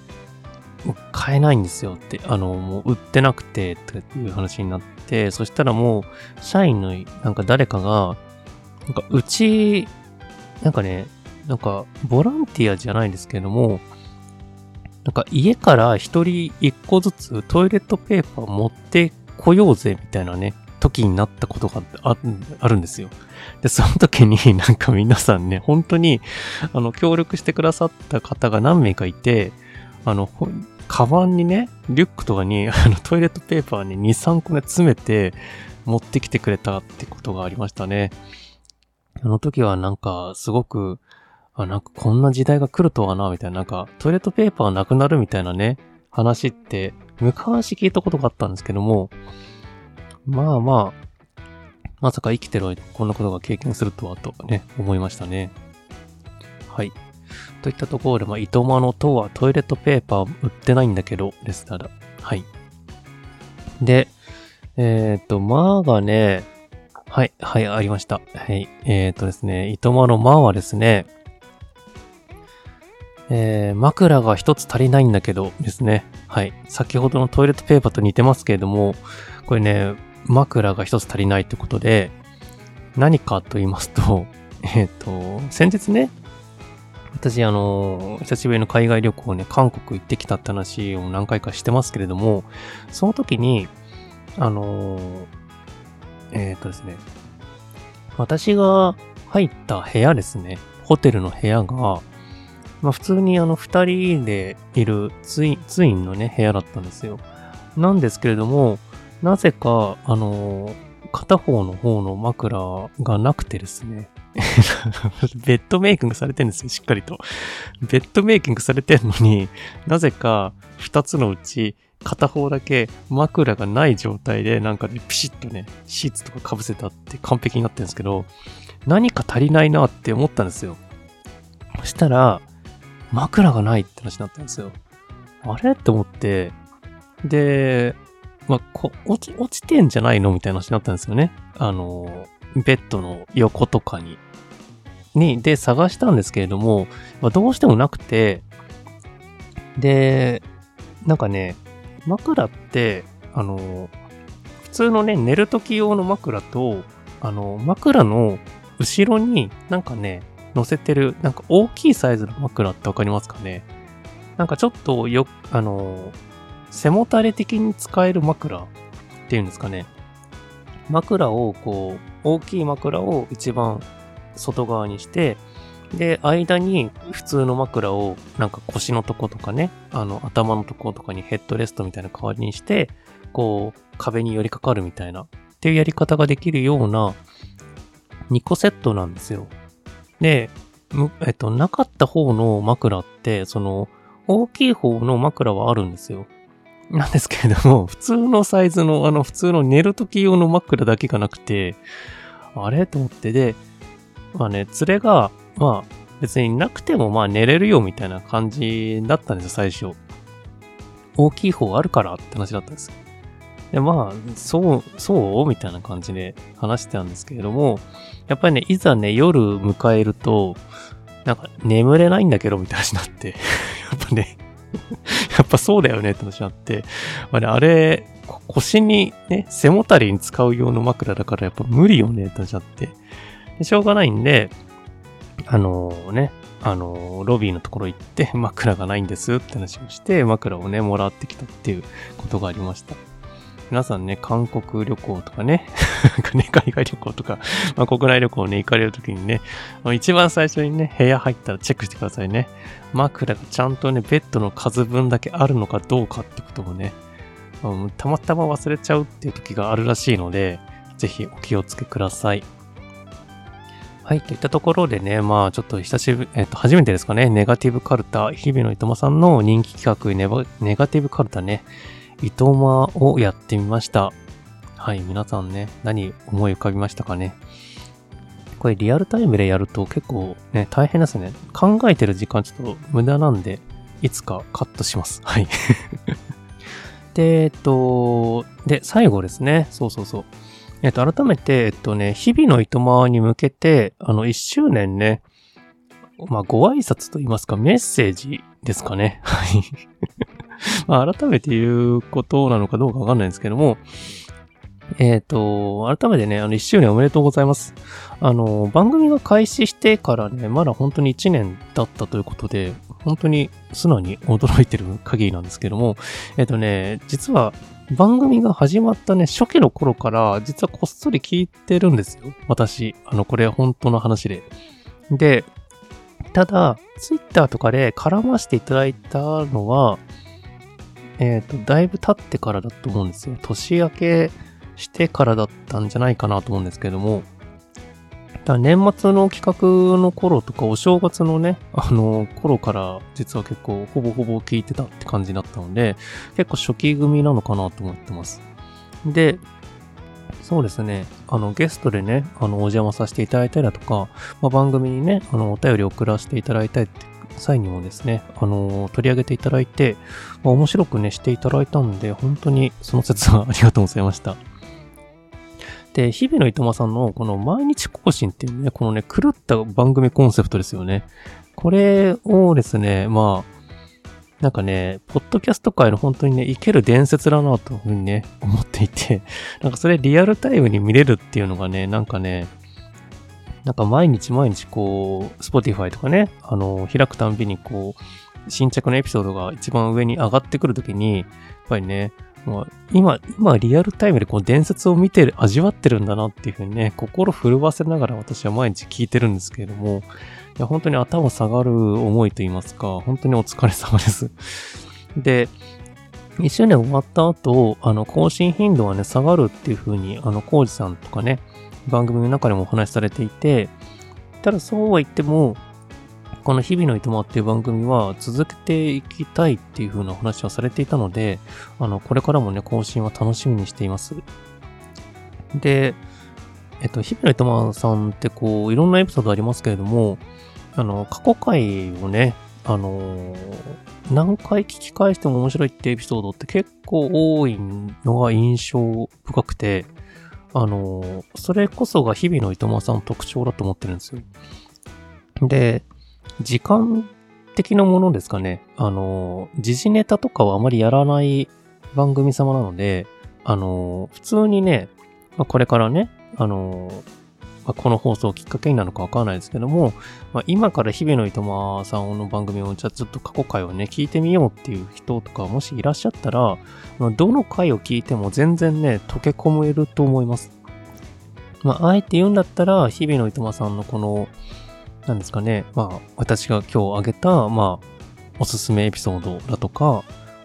S1: 買えないんですよって、あの、もう売ってなくて、っていう話になって、そしたらもう、社員のなんか誰かが、なんかうち、なんかね、なんか、ボランティアじゃないんですけども、なんか家から一人一個ずつトイレットペーパー持ってこようぜみたいなね、時になったことがあるんですよ。で、その時に なんか皆さんね、本当に、あの、協力してくださった方が何名かいて、あの、カバンにね、リュックとかに、あの、トイレットペーパーに2、3個ね、詰めて、持ってきてくれたってことがありましたね。あの時はなんか、すごく、あ、なんかこんな時代が来るとはな、みたいな、なんか、トイレットペーパーなくなるみたいなね、話って、昔聞いたことがあったんですけども、まあまあ、まさか生きてる間こんなことが経験するとはとね、思いましたね。はい。といったところで、まあ、糸間のとはトイレットペーパー売ってないんだけど、ですただ。はい。で、えっ、ー、と、まあがね、はい、はい、ありました。はい。えっ、ー、とですね、糸間のまはですね、えー、枕が一つ足りないんだけどですね。はい。先ほどのトイレットペーパーと似てますけれども、これね、枕が一つ足りないってことで、何かと言いますと、えっ、ー、と、先日ね、私、あの、久しぶりの海外旅行ね、韓国行ってきたって話を何回かしてますけれども、その時に、あの、えっ、ー、とですね、私が入った部屋ですね、ホテルの部屋が、まあ普通にあの二人でいるツイン、ツインのね、部屋だったんですよ。なんですけれども、なぜか、あの片方の方の枕がなくてですね。ベッドメイキングされてるんですよ、しっかりと。ベッドメイキングされてるのに、なぜか二つのうち片方だけ枕がない状態でなんかね、ピシッとね、シーツとか被せたって完璧になってるんですけど、何か足りないなって思ったんですよ。そしたら、枕がないって話になったんですよ。あれ？って思って、で、まあ、こ、落ち、落ちてんじゃないの？みたいな話になったんですよね。あの、ベッドの横とかに。に、で、探したんですけれども、まあ、どうしてもなくて、で、なんかね、枕って、あの、普通のね、寝る時用の枕と、あの、枕の後ろになんかね、乗せてる、なんか大きいサイズの枕ってわかりますかね？なんかちょっとよ、あの、背もたれ的に使える枕っていうんですかね？枕をこう、大きい枕を一番外側にして、で、間に普通の枕をなんか腰のとことかね、あの頭のとことかにヘッドレストみたいな代わりにして、こう壁に寄りかかるみたいなっていうやり方ができるような2個セットなんですよ。で、えっと、なかった方の枕って、その、大きい方の枕はあるんですよ。なんですけれども、普通のサイズの、あの、普通の寝る時用の枕だけがなくて、あれ？と思って、で、まあね、連れが、まあ、別になくてもまあ寝れるよみたいな感じだったんですよ、最初。大きい方あるからって話だったんですで、まあ、そう、そうみたいな感じで話してたんですけれども、やっぱりね、いざね、夜迎えると、なんか眠れないんだけど、みたいな話になって、やっぱね、やっぱそうだよねって話になって、まあね、あれ、腰にね、背もたれに使う用の枕だからやっぱ無理よねって話になって、しょうがないんで、あのー、ね、あのー、ロビーのところ行って枕がないんですって話をして、枕をね、もらってきたっていうことがありました。皆さんね、韓国旅行と かね、海外旅行とか、まあ、国内旅行ね、行かれるときにね、一番最初にね、部屋入ったらチェックしてくださいね。枕がちゃんとね、ベッドの数分だけあるのかどうかってことをね、うん、たまたま忘れちゃうっていう時があるらしいので、ぜひお気をつけください。はい、といったところでね、まあちょっと久しぶり、えっ、と、初めてですかね、ネガティブカルタ、日々のいとまさんの人気企画ネ、ネガティブカルタね、糸間をやってみました。はい、皆さんね、何思い浮かびましたかね？これリアルタイムでやると結構ね、大変ですね。考えてる時間ちょっと無駄なんで、いつかカットします。はい。で、えっと、で、最後ですね。そうそうそう。えっと、改めて、えっとね、日々の糸間に向けて、あの、一周年ね、まあ、ご挨拶と言いますか、メッセージですかね。はい。まあ、改めて言うことなのかどうかわかんないんですけども、えっ、ー、と、改めてね、あの、1周年おめでとうございます。あの、番組が開始してからね、まだ本当に1年だったということで、本当に素直に驚いてる限りなんですけども、えっ、ー、とね、実は番組が始まったね、初期の頃から、実はこっそり聞いてるんですよ。私。あの、これは本当の話で。で、ただ、ツイッターとかで絡ませていただいたのは、えっ、ー、と、だいぶ経ってからだと思うんですよ。年明けしてからだったんじゃないかなと思うんですけども。だ年末の企画の頃とか、お正月のね、あの、頃から実は結構ほぼほぼ聞いてたって感じだったので、結構初期組なのかなと思ってます。で、そうですね。あの、ゲストでね、あの、お邪魔させていただいたりだとか、まあ、番組にね、あの、お便りを送らせていただいたりって際にもですね、あの、取り上げていただいて、まあ、面白くね、していただいたんで、本当にその説はありがとうございました。で、日々のいとまさんのこの毎日更新っていうね、このね、狂った番組コンセプトですよね。これをですね、まあ、なんかね、ポッドキャスト界の本当にね、生ける伝説だなというふうにね、思っていて、なんかそれリアルタイムに見れるっていうのがね、なんかね、なんか毎日毎日こう、Spotify とかね、あの、開くたんびにこう、新着のエピソードが一番上に上がってくるときに、やっぱりね、まあ、今、今リアルタイムでこう伝説を見てる、味わってるんだなっていうふうにね、心震わせながら私は毎日聞いてるんですけれども、いや、本当に頭下がる思いと言いますか、本当にお疲れ様です。で、1周年終わった後、あの、更新頻度はね、下がるっていう風に、あの、コウジさんとかね、番組の中でもお話しされていて、ただそうは言っても、この日々のいとまっていう番組は続けていきたいっていう風なお話はされていたので、あの、これからもね、更新は楽しみにしています。で、えっと、日々のいとまさんってこう、いろんなエピソードありますけれども、あの、過去回をね、あの何回聞き返しても面白いってエピソードって結構多いのが印象深くて、あのそれこそが日々のいとまさんの特徴だと思ってるんですよ。で、時間的なものですかね。あの時事ネタとかはあまりやらない番組様なので、あの普通にね、これからね、あのまあ、この放送をきっかけになるのかわからないですけども、まあ、今から日々のいとまさんの番組をじゃあずっと過去回をね、聞いてみようっていう人とかもしいらっしゃったら、まあ、どの回を聞いても全然ね、溶け込めると思います。まあ、あえて言うんだったら、日々のいとまさんのこの、なんですかね、まあ、私が今日あげた、まあ、おすすめエピソードだとか、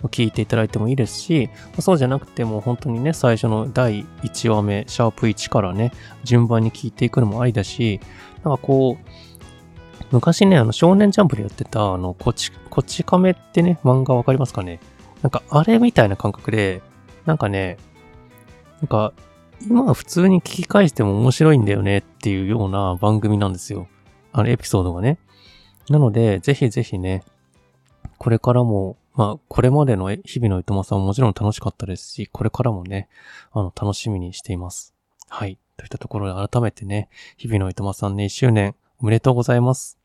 S1: 聞いていただいてもいいですし、そうじゃなくても本当にね、最初の第1話目、シャープ1からね、順番に聞いていくのもありだし、なんかこう、昔ね、あの、少年ジャンプでやってた、あの、こち、こち亀ってね、漫画わかりますかね？なんか、あれみたいな感覚で、なんかね、なんか、今は普通に聞き返しても面白いんだよねっていうような番組なんですよ。あの、エピソードがね。なので、ぜひぜひね、これからもまあ、これまでの日々のいとまさんももちろん楽しかったですし、これからもね、あの、楽しみにしています。はい。といったところで改めてね、日々のいとまさんね、1周年おめでとうございます。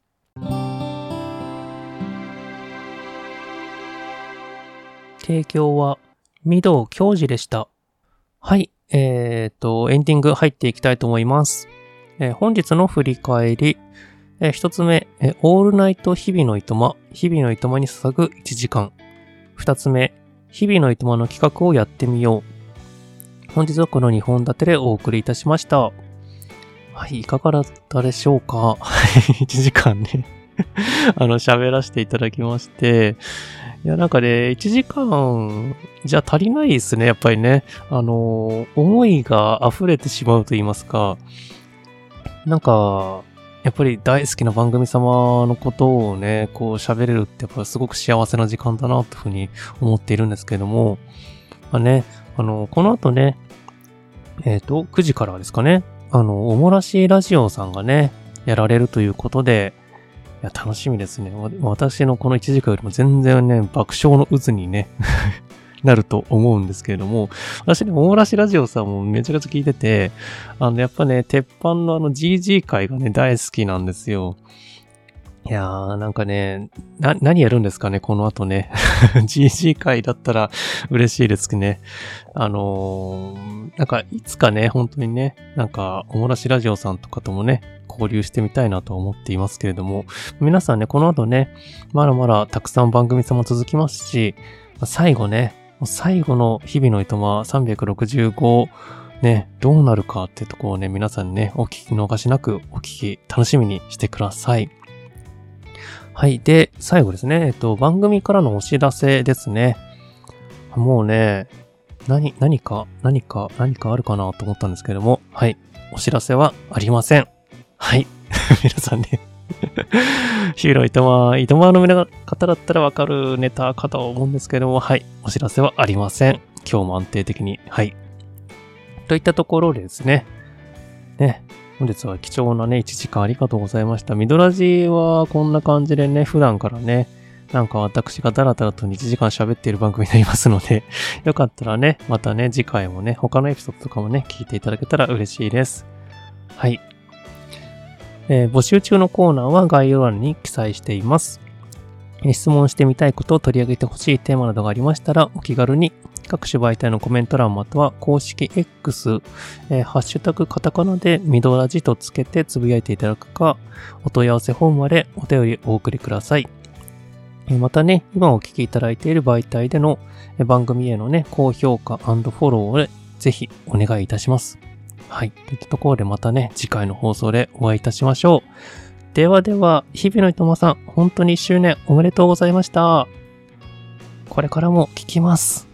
S1: 提供は、御堂教授でした。はい。えっ、ー、と、エンディング入っていきたいと思います。えー、本日の振り返り、えー、一つ目、えー、オールナイト日々のいとま、日々のいとまに捧ぐ1時間。二つ目、日々のいとまの企画をやってみよう。本日はこの2本立てでお送りいたしました。はい、いかがだったでしょうか、1時間ね あの、喋らせていただきまして、いや、なんかね、1時間じゃ足りないですね、やっぱりね。あの、思いが溢れてしまうと言いますか、なんか、やっぱり大好きな番組様のことをね、こう喋れるってやっぱすごく幸せな時間だなというふうに思っているんですけども、まあね、あの、この後ね、えっ、ー、と、9時からですかね、あの、おもらしラジオさんがね、やられるということで、いや、楽しみですね。私のこの1時間よりも全然ね、爆笑の渦にねなると思うんですけれども、私ね、大しラジオさんもめちゃくちゃ聞いてて、あの、やっぱね、鉄板のあの GG 会がね、大好きなんですよ。いやー、なんかね、な、何やるんですかね、この後ね。GG 会だったら嬉しいですね。あのー、なんか、いつかね、本当にね、なんか、おもらしラジオさんとかともね、交流してみたいなと思っていますけれども、皆さんね、この後ね、まだまだたくさん番組様続きますし、最後ね、最後の日々のいとま365ね、どうなるかってとこをね、皆さんね、お聞き逃しなくお聞き楽しみにしてください。はい。で、最後ですね、えっと、番組からのお知らせですね。もうね、何、何か、何か、何かあるかなと思ったんですけども、はい。お知らせはありません。はい。皆さんね、ヒーロー糸満、糸満の皆方だったらわかるネタかと思うんですけども、はい。お知らせはありません。今日も安定的に。はい。といったところでですね。ね。本日は貴重なね、1時間ありがとうございました。ミドラジはこんな感じでね、普段からね、なんか私がダラダラと1時間喋っている番組になりますので、よかったらね、またね、次回もね、他のエピソードとかもね、聞いていただけたら嬉しいです。はい。えー募集中のコーナーは概要欄に記載しています。質問してみたいことを取り上げてほしいテーマなどがありましたら、お気軽に各種媒体のコメント欄または公式 X、えーハッシュタグカタカナでミドラジとつけてつぶやいていただくか、お問い合わせフォームまでお便りお送りください。またね、今お聞きいただいている媒体での番組へのね、高評価フォローをぜひお願いいたします。はい。といったところでまたね、次回の放送でお会いいたしましょう。ではでは、日々のいとまさん、本当に1周年おめでとうございました。これからも聞きます。